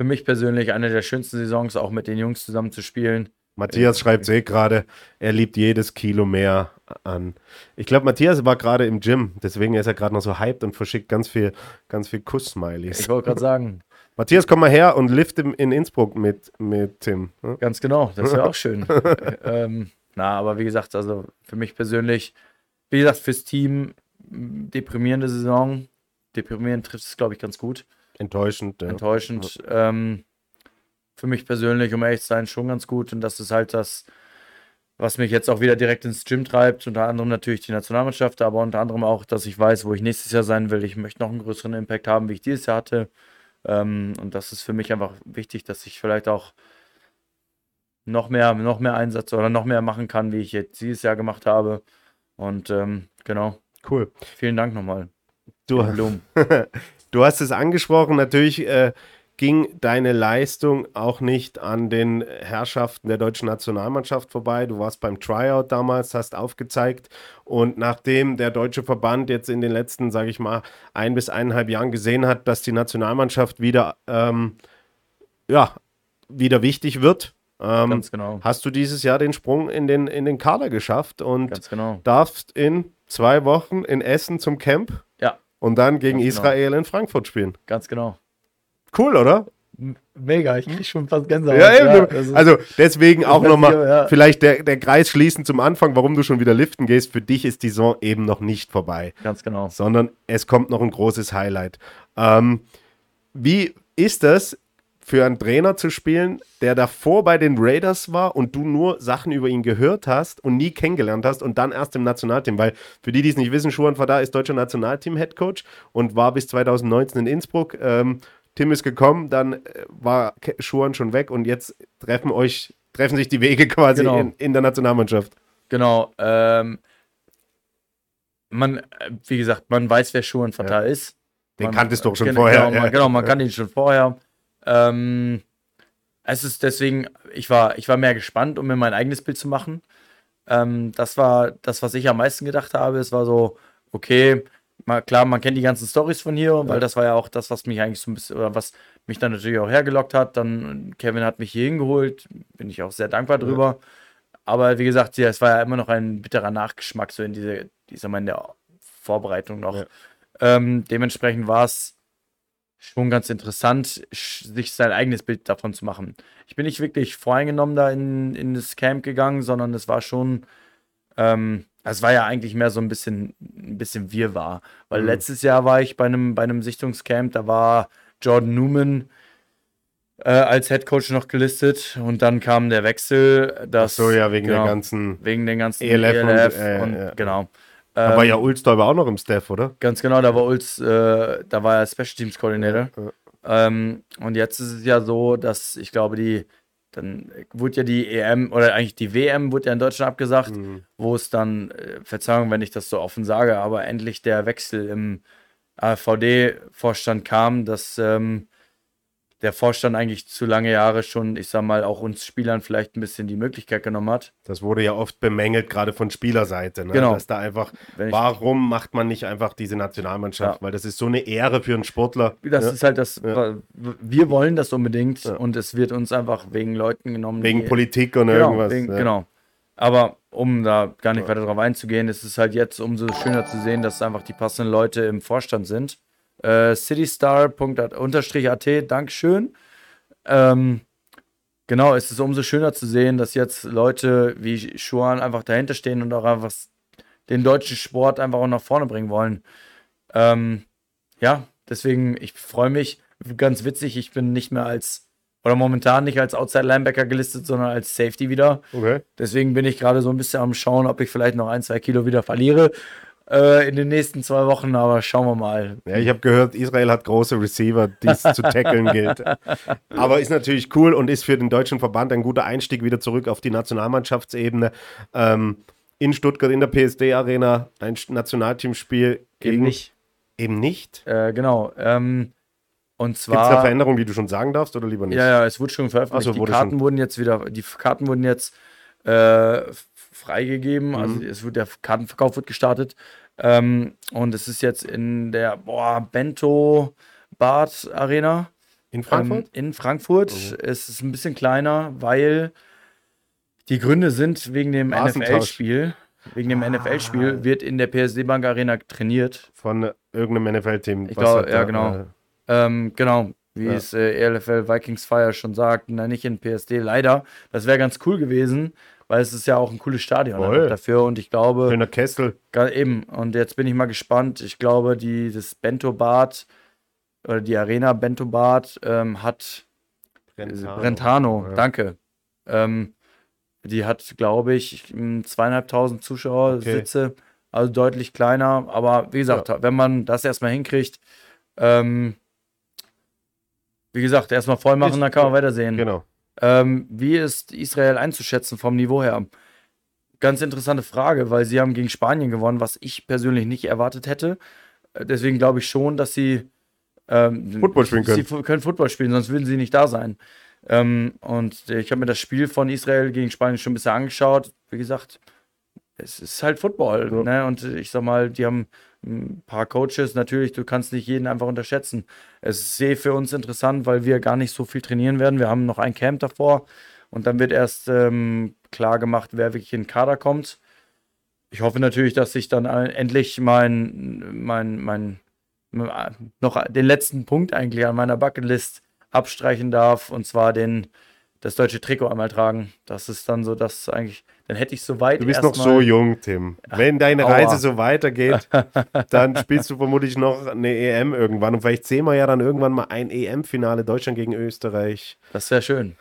Speaker 1: für mich persönlich eine der schönsten Saisons, auch mit den Jungs zusammen zu spielen.
Speaker 2: Matthias schreibt eh gerade, er liebt jedes Kilo mehr an. Ich glaube, Matthias war gerade im Gym, deswegen ist er gerade noch so hyped und verschickt ganz viel, ganz viel Kuss-Smileys.
Speaker 1: Ich wollte gerade sagen, (laughs)
Speaker 2: Matthias, komm mal her und lift im, in Innsbruck mit, mit Tim. ne?
Speaker 1: Ganz genau, das wäre auch (laughs) schön. ähm, na, aber wie gesagt, also für mich persönlich, wie gesagt, fürs Team deprimierende Saison. Deprimierend trifft es, glaube ich, ganz gut.
Speaker 2: Enttäuschend. Ja.
Speaker 1: Enttäuschend. Ähm, für mich persönlich, um ehrlich zu sein, schon ganz gut. Und das ist halt das, was mich jetzt auch wieder direkt ins Gym treibt. Unter anderem natürlich die Nationalmannschaft, aber unter anderem auch, dass ich weiß, wo ich nächstes Jahr sein will. Ich möchte noch einen größeren Impact haben, wie ich dieses Jahr hatte. Ähm, und das ist für mich einfach wichtig, dass ich vielleicht auch noch mehr, noch mehr Einsatz oder noch mehr machen kann, wie ich jetzt dieses Jahr gemacht habe. Und ähm, genau.
Speaker 2: Cool.
Speaker 1: Vielen Dank nochmal.
Speaker 2: Du, (laughs) du hast es angesprochen, natürlich äh, ging deine Leistung auch nicht an den Herrschaften der deutschen Nationalmannschaft vorbei. Du warst beim Tryout damals, hast aufgezeigt und nachdem der deutsche Verband jetzt in den letzten, sage ich mal, ein bis eineinhalb Jahren gesehen hat, dass die Nationalmannschaft wieder, ähm, ja, wieder wichtig wird, ähm,
Speaker 1: Ganz genau.
Speaker 2: hast du dieses Jahr den Sprung in den, in den Kader geschafft und
Speaker 1: genau.
Speaker 2: darfst in zwei Wochen in Essen zum Camp und dann gegen
Speaker 1: Ganz genau.
Speaker 2: Israel in Frankfurt spielen.
Speaker 1: ganz genau.
Speaker 2: Cool, oder?
Speaker 1: Mega, ich krieg schon fast Gänsehaut.
Speaker 2: Ja, eben.
Speaker 1: also-
Speaker 2: also deswegen auch nochmal
Speaker 1: ja.
Speaker 2: vielleicht der, der Kreis schließen zum Anfang, warum du schon wieder liften gehst. Für dich ist die Saison eben noch nicht vorbei,
Speaker 1: Ganz genau.
Speaker 2: sondern es kommt noch ein großes Highlight. Ähm, wie ist das für einen Trainer zu spielen, der davor bei den Raiders war und du nur Sachen über ihn gehört hast und nie kennengelernt hast und dann erst im Nationalteam? Weil für die, die es nicht wissen, Schuhan Fada ist deutscher Nationalteam-Headcoach und war bis 2019 in Innsbruck. Ähm, Tim ist gekommen, dann äh, war Schuhan schon weg und jetzt treffen euch, treffen sich die Wege quasi
Speaker 1: Genau.
Speaker 2: in, in der Nationalmannschaft.
Speaker 1: Genau. Ähm, man, äh, wie gesagt, man weiß, wer Schuhen Fatah ist.
Speaker 2: Den
Speaker 1: man,
Speaker 2: kanntest du doch schon
Speaker 1: gen-
Speaker 2: vorher.
Speaker 1: Genau,
Speaker 2: ja.
Speaker 1: man, genau, man kannte ihn schon vorher. Ähm, es ist deswegen, ich war, ich war mehr gespannt, um mir mein eigenes Bild zu machen. Ähm, das war das, was ich am meisten gedacht habe. Es war so, okay, mal, klar, man kennt die ganzen Stories von hier, weil das war ja auch das, was mich eigentlich so ein bisschen, oder was mich dann natürlich auch hergelockt hat. Dann Kevin hat mich hier hingeholt, bin ich auch sehr dankbar drüber. Aber wie gesagt, ja, es war ja immer noch ein bitterer Nachgeschmack, so in diese, dieser in der Vorbereitung noch.
Speaker 2: Ja.
Speaker 1: Ähm, dementsprechend war es schon ganz interessant, sich sein eigenes Bild davon zu machen. Ich bin nicht wirklich voreingenommen da in, in das Camp gegangen, sondern es war schon, ähm, es war ja eigentlich mehr so ein bisschen, ein bisschen Wirrwarr. Weil
Speaker 2: Mhm.
Speaker 1: letztes Jahr war ich bei einem, bei einem Sichtungscamp, da war Jordan Newman äh, als Head Coach noch gelistet und dann kam der Wechsel. Das,
Speaker 2: so, ja, wegen
Speaker 1: genau,
Speaker 2: der ganzen.
Speaker 1: wegen den ganzen
Speaker 2: ELF und,
Speaker 1: ELF
Speaker 2: äh,
Speaker 1: und,
Speaker 2: ja.
Speaker 1: genau.
Speaker 2: Da war
Speaker 1: Ähm,
Speaker 2: ja Ulsdorfer auch noch im Staff, oder?
Speaker 1: Ganz genau, da war Ulz, äh, da war er Special Teams Coordinator.
Speaker 2: Ja.
Speaker 1: Ähm, und jetzt ist es ja so, dass ich glaube, die, dann wurde ja die EM oder eigentlich die WM wurde ja in Deutschland abgesagt,
Speaker 2: Mhm.
Speaker 1: wo es dann, äh, Verzeihung, wenn ich das so offen sage, aber endlich der Wechsel im AVD-Vorstand kam, dass ähm, der Vorstand eigentlich zu lange Jahre schon, ich sag mal, auch uns Spielern vielleicht ein bisschen die Möglichkeit genommen hat.
Speaker 2: Das wurde ja oft bemängelt, gerade von Spielerseite. Ne?
Speaker 1: Genau.
Speaker 2: Dass da einfach, warum macht man nicht einfach diese Nationalmannschaft?
Speaker 1: Ja.
Speaker 2: Weil das ist so eine Ehre für einen Sportler.
Speaker 1: Das
Speaker 2: ja?
Speaker 1: ist halt das,
Speaker 2: Ja.
Speaker 1: wir wollen das unbedingt und es wird uns einfach wegen Leuten genommen.
Speaker 2: Wegen Politik und
Speaker 1: genau,
Speaker 2: irgendwas.
Speaker 1: Wegen. Genau. Aber um da gar nicht weiter drauf einzugehen, ist es halt jetzt umso schöner zu sehen, dass einfach die passenden Leute im Vorstand sind. Äh, citystar.at, Dankeschön. Ähm, genau, es ist umso schöner zu sehen, dass jetzt Leute wie Schuan einfach dahinter stehen und auch einfach den deutschen Sport einfach auch nach vorne bringen wollen. Ähm, ja, deswegen, ich freue mich. Ganz witzig, ich bin nicht mehr als, oder momentan nicht als Outside Linebacker gelistet, sondern als Safety wieder.
Speaker 2: Okay.
Speaker 1: Deswegen bin ich gerade so ein bisschen am Schauen, ob ich vielleicht noch ein, zwei Kilo wieder verliere äh, in den nächsten zwei Wochen, aber schauen wir mal.
Speaker 2: Ja, ich habe gehört, Israel hat große Receiver, die es zu tackeln gilt. (laughs) Aber ist natürlich cool und ist für den deutschen Verband ein guter Einstieg wieder zurück auf die Nationalmannschaftsebene. Ähm, in Stuttgart in der PSD-Arena ein Nationalteamspiel gegen
Speaker 1: Eben nicht.
Speaker 2: Eben nicht.
Speaker 1: Äh, genau. Ähm, und
Speaker 2: Gibt es da
Speaker 1: zwar.
Speaker 2: Veränderungen, die du schon sagen darfst oder lieber nicht?
Speaker 1: Ja, ja, es wurde schon veröffentlicht.
Speaker 2: Ach so,
Speaker 1: die Karten
Speaker 2: schon.
Speaker 1: wurden jetzt wieder, die Karten wurden jetzt äh, freigegeben.
Speaker 2: Mhm.
Speaker 1: Also es wird der Kartenverkauf wird gestartet. Ähm, und es ist jetzt in der boah, Bento Bad Arena.
Speaker 2: In Frankfurt?
Speaker 1: Ähm, in Frankfurt.
Speaker 2: Mhm.
Speaker 1: Es ist ein bisschen kleiner, weil die Gründe sind wegen dem. NFL-Spiel. Wegen dem
Speaker 2: Ah.
Speaker 1: NFL-Spiel wird in der PSD Bank Arena trainiert.
Speaker 2: Von irgendeinem NFL-Team.
Speaker 1: Ich
Speaker 2: was
Speaker 1: glaub,
Speaker 2: halt
Speaker 1: ja, genau.
Speaker 2: äh,
Speaker 1: Ähm, genau, wie
Speaker 2: Ja.
Speaker 1: es äh, ELFL Vikings Fire schon sagt, na nicht in PSD, leider. Das wäre ganz cool gewesen, weil es ist ja auch ein cooles Stadion einfach dafür und ich glaube,
Speaker 2: Schöner Kessel.
Speaker 1: eben, und jetzt bin ich mal gespannt, ich glaube, die, das Bento Bad oder die Arena Bento Bad ähm, hat Brentano,
Speaker 2: Ja.
Speaker 1: danke. Ähm, die hat, glaube ich, zweieinhalbtausend Zuschauer,
Speaker 2: Okay.
Speaker 1: Sitze, also deutlich kleiner. Aber wie gesagt, wenn man das erstmal hinkriegt, ähm, Wie gesagt, erstmal voll machen,
Speaker 2: Ist-
Speaker 1: dann kann man weitersehen.
Speaker 2: Genau.
Speaker 1: Ähm, wie ist Israel einzuschätzen vom Niveau her? Ganz interessante Frage, weil sie haben gegen Spanien gewonnen, was ich persönlich nicht erwartet hätte. Äh, Deswegen glaube ich schon, dass sie ähm,
Speaker 2: Football spielen können.
Speaker 1: Sie können Football spielen, sonst würden sie nicht da sein. Ähm, und ich habe mir das Spiel von Israel gegen Spanien schon ein bisschen angeschaut. Wie gesagt, es ist halt Football.
Speaker 2: Ja.
Speaker 1: Ne? Und ich sag mal, die haben ein paar Coaches. Natürlich, du kannst nicht jeden einfach unterschätzen. Es ist sehr für uns interessant, weil wir gar nicht so viel trainieren werden. Wir haben noch ein Camp davor und dann wird erst ähm, klar gemacht, wer wirklich in den Kader kommt. Ich hoffe natürlich, dass ich dann endlich mein, mein, mein, noch den letzten Punkt eigentlich an meiner Bucketlist abstreichen darf und zwar den, das deutsche Trikot einmal tragen. Das ist dann so, dass eigentlich, dann hätte ich soweit
Speaker 2: Du bist noch so jung, Tim. Wenn deine
Speaker 1: aua.
Speaker 2: Reise so weitergeht, (laughs) dann spielst du vermutlich noch eine EM irgendwann. Und vielleicht sehen wir ja dann irgendwann mal ein EM-Finale Deutschland gegen Österreich.
Speaker 1: Das wäre schön.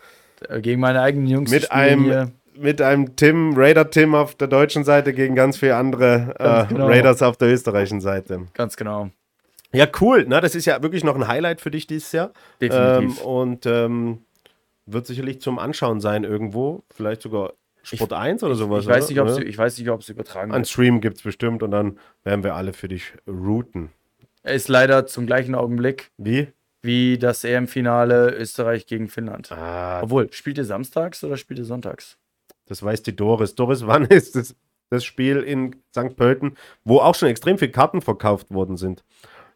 Speaker 1: Äh, Gegen meine eigenen Jungs.
Speaker 2: Mit einem,
Speaker 1: hier.
Speaker 2: mit einem Tim, Raider-Tim auf der deutschen Seite gegen ganz viele andere äh,
Speaker 1: Ganz genau.
Speaker 2: Raiders auf der österreichischen Seite.
Speaker 1: Ganz genau.
Speaker 2: Ja, cool. Na, das ist ja wirklich noch ein Highlight für dich dieses Jahr. Ähm,
Speaker 1: Definitiv.
Speaker 2: und ähm, wird sicherlich zum Anschauen sein irgendwo. Vielleicht sogar Sport 1 oder sowas.
Speaker 1: ich, weiß nicht, ob
Speaker 2: oder?
Speaker 1: sie, ich weiß nicht, ob es übertragen
Speaker 2: Ein
Speaker 1: wird.
Speaker 2: Stream gibt es bestimmt und dann werden wir alle für dich routen.
Speaker 1: Er ist leider zum gleichen Augenblick
Speaker 2: Wie?
Speaker 1: wie das EM-Finale Österreich gegen Finnland.
Speaker 2: Ah,
Speaker 1: Obwohl, spielt ihr samstags oder spielt ihr sonntags?
Speaker 2: das weiß die Doris. Doris, (laughs) wann ist das, das Spiel in St. Pölten, wo auch schon extrem viele Karten verkauft worden sind?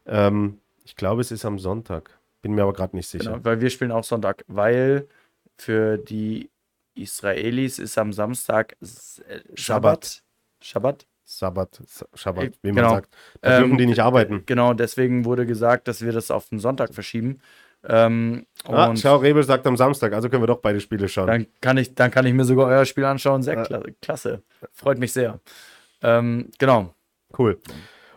Speaker 2: Ähm, ich glaube, es ist am Sonntag. Bin mir aber gerade nicht sicher.
Speaker 1: Genau, weil wir spielen auch Sonntag, weil für die Israelis ist am Samstag S- äh, Schabbat. Schabbat?
Speaker 2: Sabbat, Sa- Schabbat,
Speaker 1: Äh,
Speaker 2: wie man
Speaker 1: genau.
Speaker 2: sagt. Da dürfen
Speaker 1: Ähm,
Speaker 2: die nicht arbeiten.
Speaker 1: Genau, deswegen wurde gesagt, dass wir das auf den Sonntag verschieben. Ähm,
Speaker 2: Ah,
Speaker 1: und
Speaker 2: schau, Rebel sagt am Samstag, also können wir doch beide Spiele schauen.
Speaker 1: dann kann, ich, dann kann ich mir sogar euer Spiel anschauen. Sehr kla klasse. Freut mich sehr. Ähm, genau.
Speaker 2: Cool.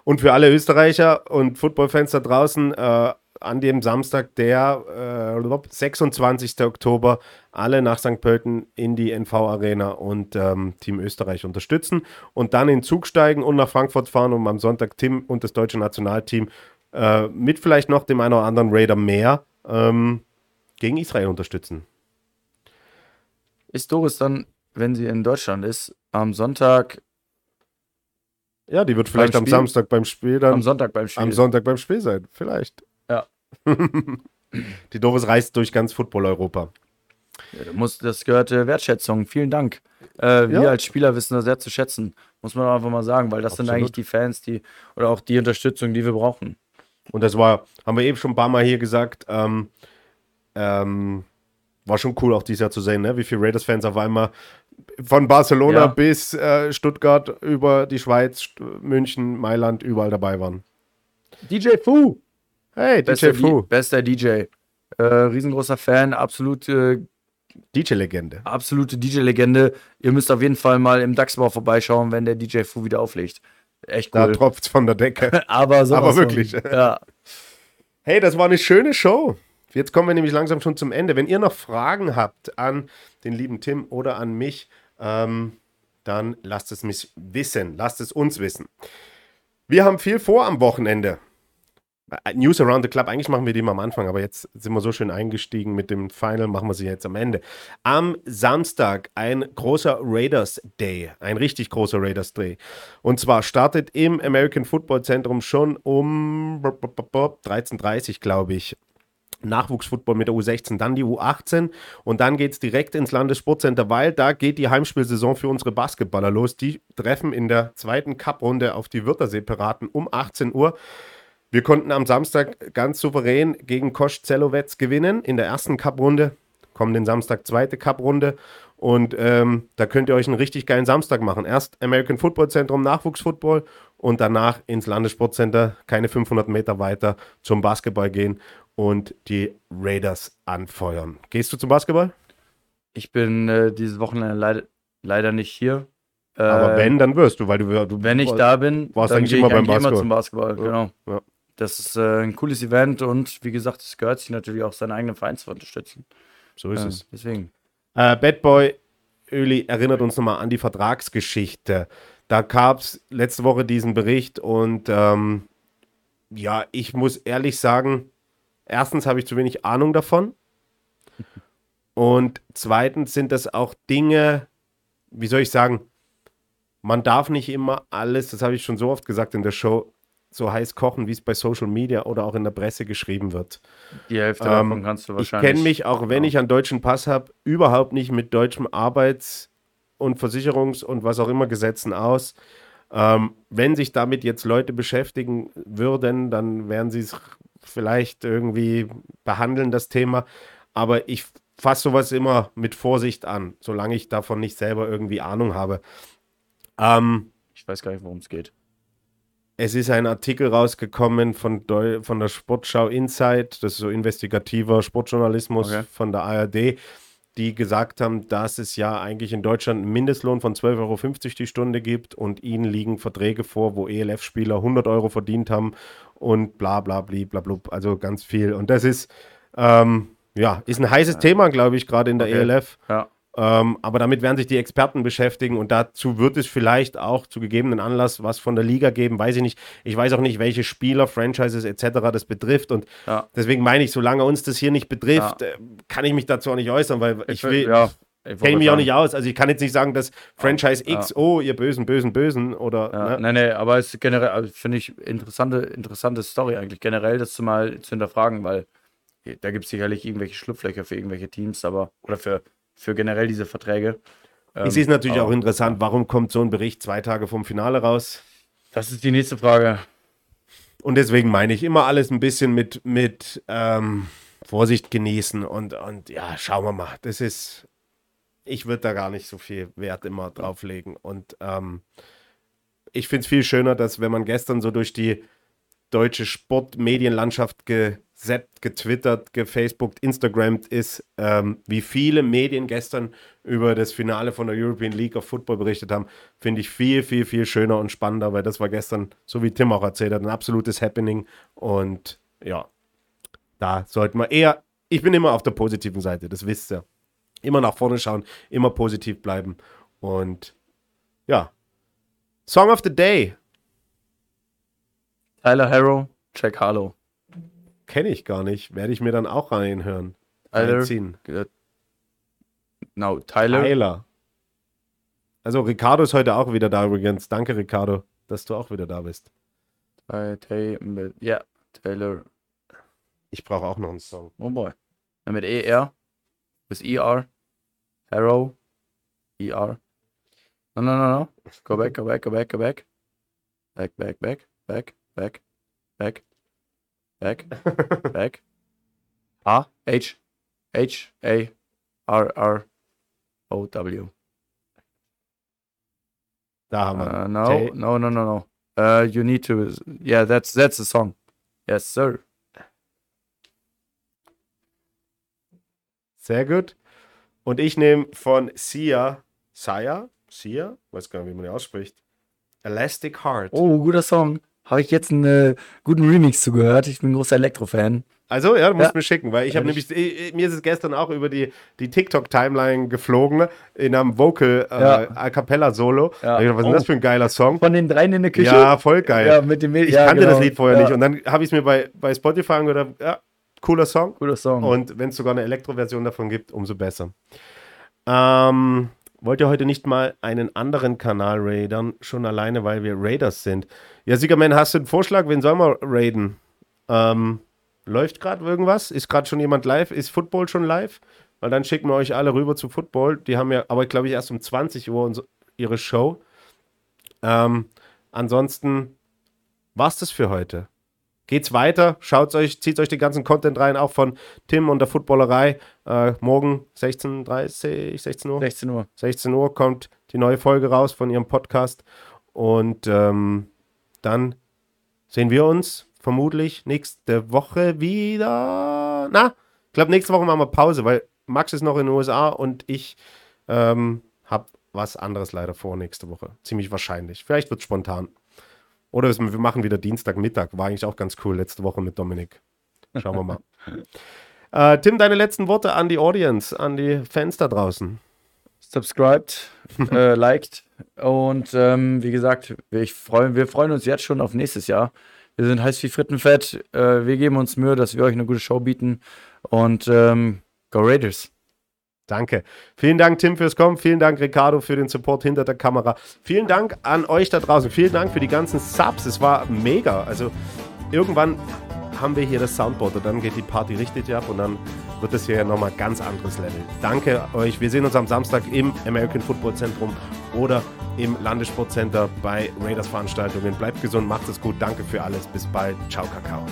Speaker 2: Und für alle Österreicher und Footballfans da draußen, äh, an dem Samstag, der äh, 26. Oktober, alle nach St. Pölten in die NV Arena und ähm, Team Österreich unterstützen und dann in Zug steigen und nach Frankfurt fahren, um am Sonntag Tim und das deutsche Nationalteam äh, mit vielleicht noch dem einen oder anderen Raider mehr ähm, gegen Israel unterstützen.
Speaker 1: Ist Doris dann, wenn sie in Deutschland ist, am Sonntag,
Speaker 2: Ja, die wird vielleicht am? Samstag beim Spiel dann
Speaker 1: am Sonntag beim Spiel?
Speaker 2: Am Sonntag beim Spiel sein, vielleicht. (laughs) Die Doris reist durch ganz Football-Europa.
Speaker 1: Ja, das gehört äh, Wertschätzung. Vielen Dank. Äh, wir
Speaker 2: Ja.
Speaker 1: als Spieler wissen das sehr zu schätzen. Muss man einfach mal sagen, weil das sind
Speaker 2: Absolut.
Speaker 1: eigentlich die Fans, die oder auch die Unterstützung, die wir brauchen.
Speaker 2: Und das war, haben wir eben schon ein paar Mal hier gesagt, ähm, ähm, war schon cool auch dieses Jahr zu sehen, ne? wie viele Raiders-Fans auf einmal von Barcelona
Speaker 1: Ja.
Speaker 2: bis äh, Stuttgart über die Schweiz, St München, Mailand überall dabei waren.
Speaker 1: DJ Fu!
Speaker 2: Hey, DJ
Speaker 1: Bester,
Speaker 2: Fu,
Speaker 1: D- bester DJ. Äh, riesengroßer Fan, absolute,
Speaker 2: DJ-Legende.
Speaker 1: absolute DJ-Legende. Ihr müsst auf jeden Fall mal im Dachsbau vorbeischauen, wenn der DJ Fu wieder auflegt. Echt
Speaker 2: Da
Speaker 1: cool.
Speaker 2: tropft's von der Decke. (laughs)
Speaker 1: aber sowas
Speaker 2: Aber
Speaker 1: von.
Speaker 2: wirklich.
Speaker 1: Ja. (laughs)
Speaker 2: Hey, das war eine schöne Show. Jetzt kommen wir nämlich langsam schon zum Ende. Wenn ihr noch Fragen habt an den lieben Tim oder an mich, ähm, dann lasst es mich wissen. Lasst es uns wissen. Wir haben viel vor am Wochenende. Äh, News Around the Club, eigentlich machen wir die immer am Anfang, aber jetzt sind wir so schön eingestiegen mit dem Final, machen wir sie jetzt am Ende. Am Samstag ein großer Raiders Day, ein richtig großer Raiders Day. Und zwar startet im American Football Zentrum schon um 13.30 Uhr, glaube ich. Nachwuchsfootball mit der U16, dann die U18 und dann geht es direkt ins Landessportcenter, weil da geht die Heimspielsaison für unsere Basketballer los. Die treffen in der zweiten Cup-Runde auf die Wörthersee-Piraten um 18 Uhr. Wir konnten am Samstag ganz souverän gegen Kosch Zelowetz gewinnen in der ersten Cup-Runde. Kommen den Samstag zweite Cup-Runde und ähm, da könnt ihr euch einen richtig geilen Samstag machen. Erst American Football Zentrum Nachwuchsfootball und danach ins Landessportcenter, keine 500 Meter weiter zum Basketball gehen und die Raiders anfeuern. Gehst du zum Basketball?
Speaker 1: Ich bin äh, dieses Wochenende leider, leider nicht hier.
Speaker 2: Aber
Speaker 1: Ähm,
Speaker 2: wenn, dann wirst du, weil du, du
Speaker 1: Wenn ich da bin,
Speaker 2: warst
Speaker 1: dann
Speaker 2: eigentlich immer beim
Speaker 1: eigentlich immer
Speaker 2: Basketball.
Speaker 1: zum Basketball.
Speaker 2: Ja,
Speaker 1: Genau.
Speaker 2: ja.
Speaker 1: Das ist äh, ein cooles Event und wie gesagt, es gehört sich natürlich auch, seinen eigenen Verein zu unterstützen.
Speaker 2: So ist
Speaker 1: Äh,
Speaker 2: es.
Speaker 1: deswegen.
Speaker 2: Äh, Bad Boy Öli erinnert uns nochmal an die Vertragsgeschichte. Da gab es letzte Woche diesen Bericht und ähm, ja, ich muss ehrlich sagen, erstens habe ich zu wenig Ahnung davon. (laughs) Und zweitens sind das auch Dinge, wie soll ich sagen, man darf nicht immer alles, das habe ich schon so oft gesagt in der Show, so heiß kochen, wie es bei Social Media oder auch in der Presse geschrieben wird.
Speaker 1: Die Hälfte
Speaker 2: Ähm,
Speaker 1: davon kannst du
Speaker 2: Ich
Speaker 1: wahrscheinlich.
Speaker 2: kenne mich, auch wenn
Speaker 1: ja.
Speaker 2: ich einen deutschen Pass habe, überhaupt nicht mit deutschem Arbeits- und Versicherungs- und was auch immer Gesetzen aus. Ähm, wenn sich damit jetzt Leute beschäftigen würden, dann werden sie es vielleicht irgendwie behandeln, das Thema. Aber ich fasse sowas immer mit Vorsicht an, solange ich davon nicht selber irgendwie Ahnung habe. Ähm,
Speaker 1: Ich weiß gar nicht, worum es geht.
Speaker 2: Es ist ein Artikel rausgekommen von, Deu von der Sportschau Insight, das ist so investigativer Sportjournalismus
Speaker 1: Okay.
Speaker 2: von der ARD, die gesagt haben, dass es ja eigentlich in Deutschland einen Mindestlohn von 12,50 Euro die Stunde gibt und ihnen liegen Verträge vor, wo ELF-Spieler 100 Euro verdient haben und bla bla bla bla bla, also ganz viel. Und das ist, ähm, ja, ist ein heißes Thema, glaube ich, gerade in der
Speaker 1: Okay.
Speaker 2: ELF.
Speaker 1: Ja.
Speaker 2: Ähm, aber damit werden sich die Experten beschäftigen und dazu wird es vielleicht auch zu gegebenen Anlass was von der Liga geben, weiß ich nicht. Ich weiß auch nicht, welche Spieler, Franchises etc. das betrifft und
Speaker 1: Ja.
Speaker 2: deswegen meine ich, solange uns das hier nicht betrifft,
Speaker 1: Ja.
Speaker 2: äh, kann ich mich dazu auch nicht äußern, weil ich, will,
Speaker 1: ja,
Speaker 2: kenne
Speaker 1: ich wollte
Speaker 2: mich auch nicht aus. Also ich kann jetzt nicht sagen, dass Franchise
Speaker 1: Ja.
Speaker 2: X, oh, ihr bösen, bösen, bösen oder
Speaker 1: Ja,
Speaker 2: ne?
Speaker 1: Nee, nee, aber es ist generell, also finde ich, interessante, interessante Story eigentlich, generell das zu mal zu hinterfragen, weil da gibt es sicherlich irgendwelche Schlupflöcher für irgendwelche Teams, aber, oder für, für generell diese Verträge.
Speaker 2: Es
Speaker 1: Ähm,
Speaker 2: ist natürlich auch interessant, warum kommt so ein Bericht zwei Tage vom Finale raus?
Speaker 1: Das ist die nächste Frage.
Speaker 2: Und deswegen meine ich immer alles ein bisschen mit, mit ähm, Vorsicht genießen und, und ja, schauen wir mal. Das ist, ich würde da gar nicht so viel Wert immer drauflegen. Und ähm, ich finde es viel schöner, dass wenn man gestern so durch die deutsche Sportmedienlandschaft gesappt, getwittert, gefacebookt, instagrammt ist, ähm, wie viele Medien gestern über das Finale von der European League of Football berichtet haben, finde ich viel, viel, viel schöner und spannender, weil das war gestern, so wie Tim auch erzählt hat, ein absolutes Happening. Und ja, da sollten wir eher, ich bin immer auf der positiven Seite, das wisst ihr. Immer nach vorne schauen, immer positiv bleiben. Und ja, Song of the Day.
Speaker 1: Tyler Harrow, Jack Harlow.
Speaker 2: Kenne ich gar nicht. Werde ich mir dann auch reinhören.
Speaker 1: Tyler,
Speaker 2: Reinziehen.
Speaker 1: äh, no, Tyler,
Speaker 2: Tyler. Also Ricardo ist heute auch wieder da übrigens. Danke, Ricardo, dass du auch wieder da bist.
Speaker 1: Ja, Taylor,
Speaker 2: Ich brauche auch noch einen Song.
Speaker 1: oh boy. Ja, mit ER, with ER, Harrow, ER. No, no, no, no. Go back, go back, go back, go back. Back, back, back, back, back, back, back, back. A, H, H, A, R, R, O, W.
Speaker 2: Da haben wir.
Speaker 1: Uh, no, no, no, no, no. Uh, you need to. Yeah, that's that's the song. Yes, sir.
Speaker 2: Sehr gut. Und ich nehme von Sia, Sia, Sia, weiß gar nicht, wie man die ausspricht. Elastic Heart.
Speaker 1: Oh, guter Song. Habe ich jetzt einen äh, guten Remix zugehört. Ich bin ein großer Elektro-Fan.
Speaker 2: Also, ja, du musst
Speaker 1: Ja.
Speaker 2: mir schicken, weil ich habe nämlich, eh, eh, mir ist es gestern auch über die, die TikTok-Timeline geflogen, in einem Vocal äh,
Speaker 1: Ja.
Speaker 2: A Cappella-Solo.
Speaker 1: Ja.
Speaker 2: Da hab ich gedacht, Was ist denn
Speaker 1: Oh.
Speaker 2: das für ein geiler Song?
Speaker 1: Von den dreien in der Küche?
Speaker 2: Ja, voll geil.
Speaker 1: Ja, mit dem
Speaker 2: ich
Speaker 1: ja,
Speaker 2: kannte das
Speaker 1: genau.
Speaker 2: Lied vorher
Speaker 1: ja.
Speaker 2: nicht und dann habe ich es mir bei, bei Spotify angehört, ja, cooler Song.
Speaker 1: Guter Song.
Speaker 2: Und wenn es sogar eine Elektro-Version davon gibt, umso besser. Ähm, wollt ihr heute nicht mal einen anderen Kanal raidern? Schon alleine, weil wir Raiders sind. Ja, Siegerman, hast du einen Vorschlag? Wen sollen wir raiden? Ähm, läuft gerade irgendwas? Ist gerade schon jemand live? Ist Football schon live? Weil dann schicken wir euch alle rüber zu Football. Die haben ja, aber glaube ich, erst um 20 Uhr ihre Show. Ähm, ansonsten war's das für heute. Geht's weiter, schaut euch, zieht euch den ganzen Content rein, auch von Tim und der Footballerei. Äh, morgen 16.30 16 Uhr.
Speaker 1: 16 Uhr.
Speaker 2: 16 Uhr kommt die neue Folge raus von ihrem Podcast. Und ähm, dann sehen wir uns vermutlich nächste Woche wieder. Na, ich glaube, nächste Woche machen wir Pause, weil Max ist noch in den USA und ich ähm, habe was anderes leider vor nächste Woche. Ziemlich wahrscheinlich. Vielleicht wird es spontan. Oder wir machen wieder Dienstagmittag. War eigentlich auch ganz cool letzte Woche mit Dominik. Schauen wir mal. (laughs) äh, Tim, deine letzten Worte an die Audience, an die Fans da draußen.
Speaker 1: Subscribed, (laughs) äh, liked. Und ähm, wie gesagt, ich freu, wir freuen uns jetzt schon auf nächstes Jahr. Wir sind heiß wie Frittenfett. Äh, wir geben uns Mühe, dass wir euch eine gute Show bieten. Und ähm, go Raiders.
Speaker 2: Danke. Vielen Dank, Tim, fürs Kommen. Vielen Dank, Ricardo, für den Support hinter der Kamera. Vielen Dank an euch da draußen. Vielen Dank für die ganzen Subs. Es war mega. Also irgendwann haben wir hier das Soundboard und dann geht die Party richtig ab und dann wird es hier nochmal ganz anderes Level. Danke euch. Wir sehen uns am Samstag im American Football Zentrum oder im Landessportcenter bei Raiders Veranstaltungen. Bleibt gesund, macht es gut. Danke für alles. Bis bald. Ciao, Kakao.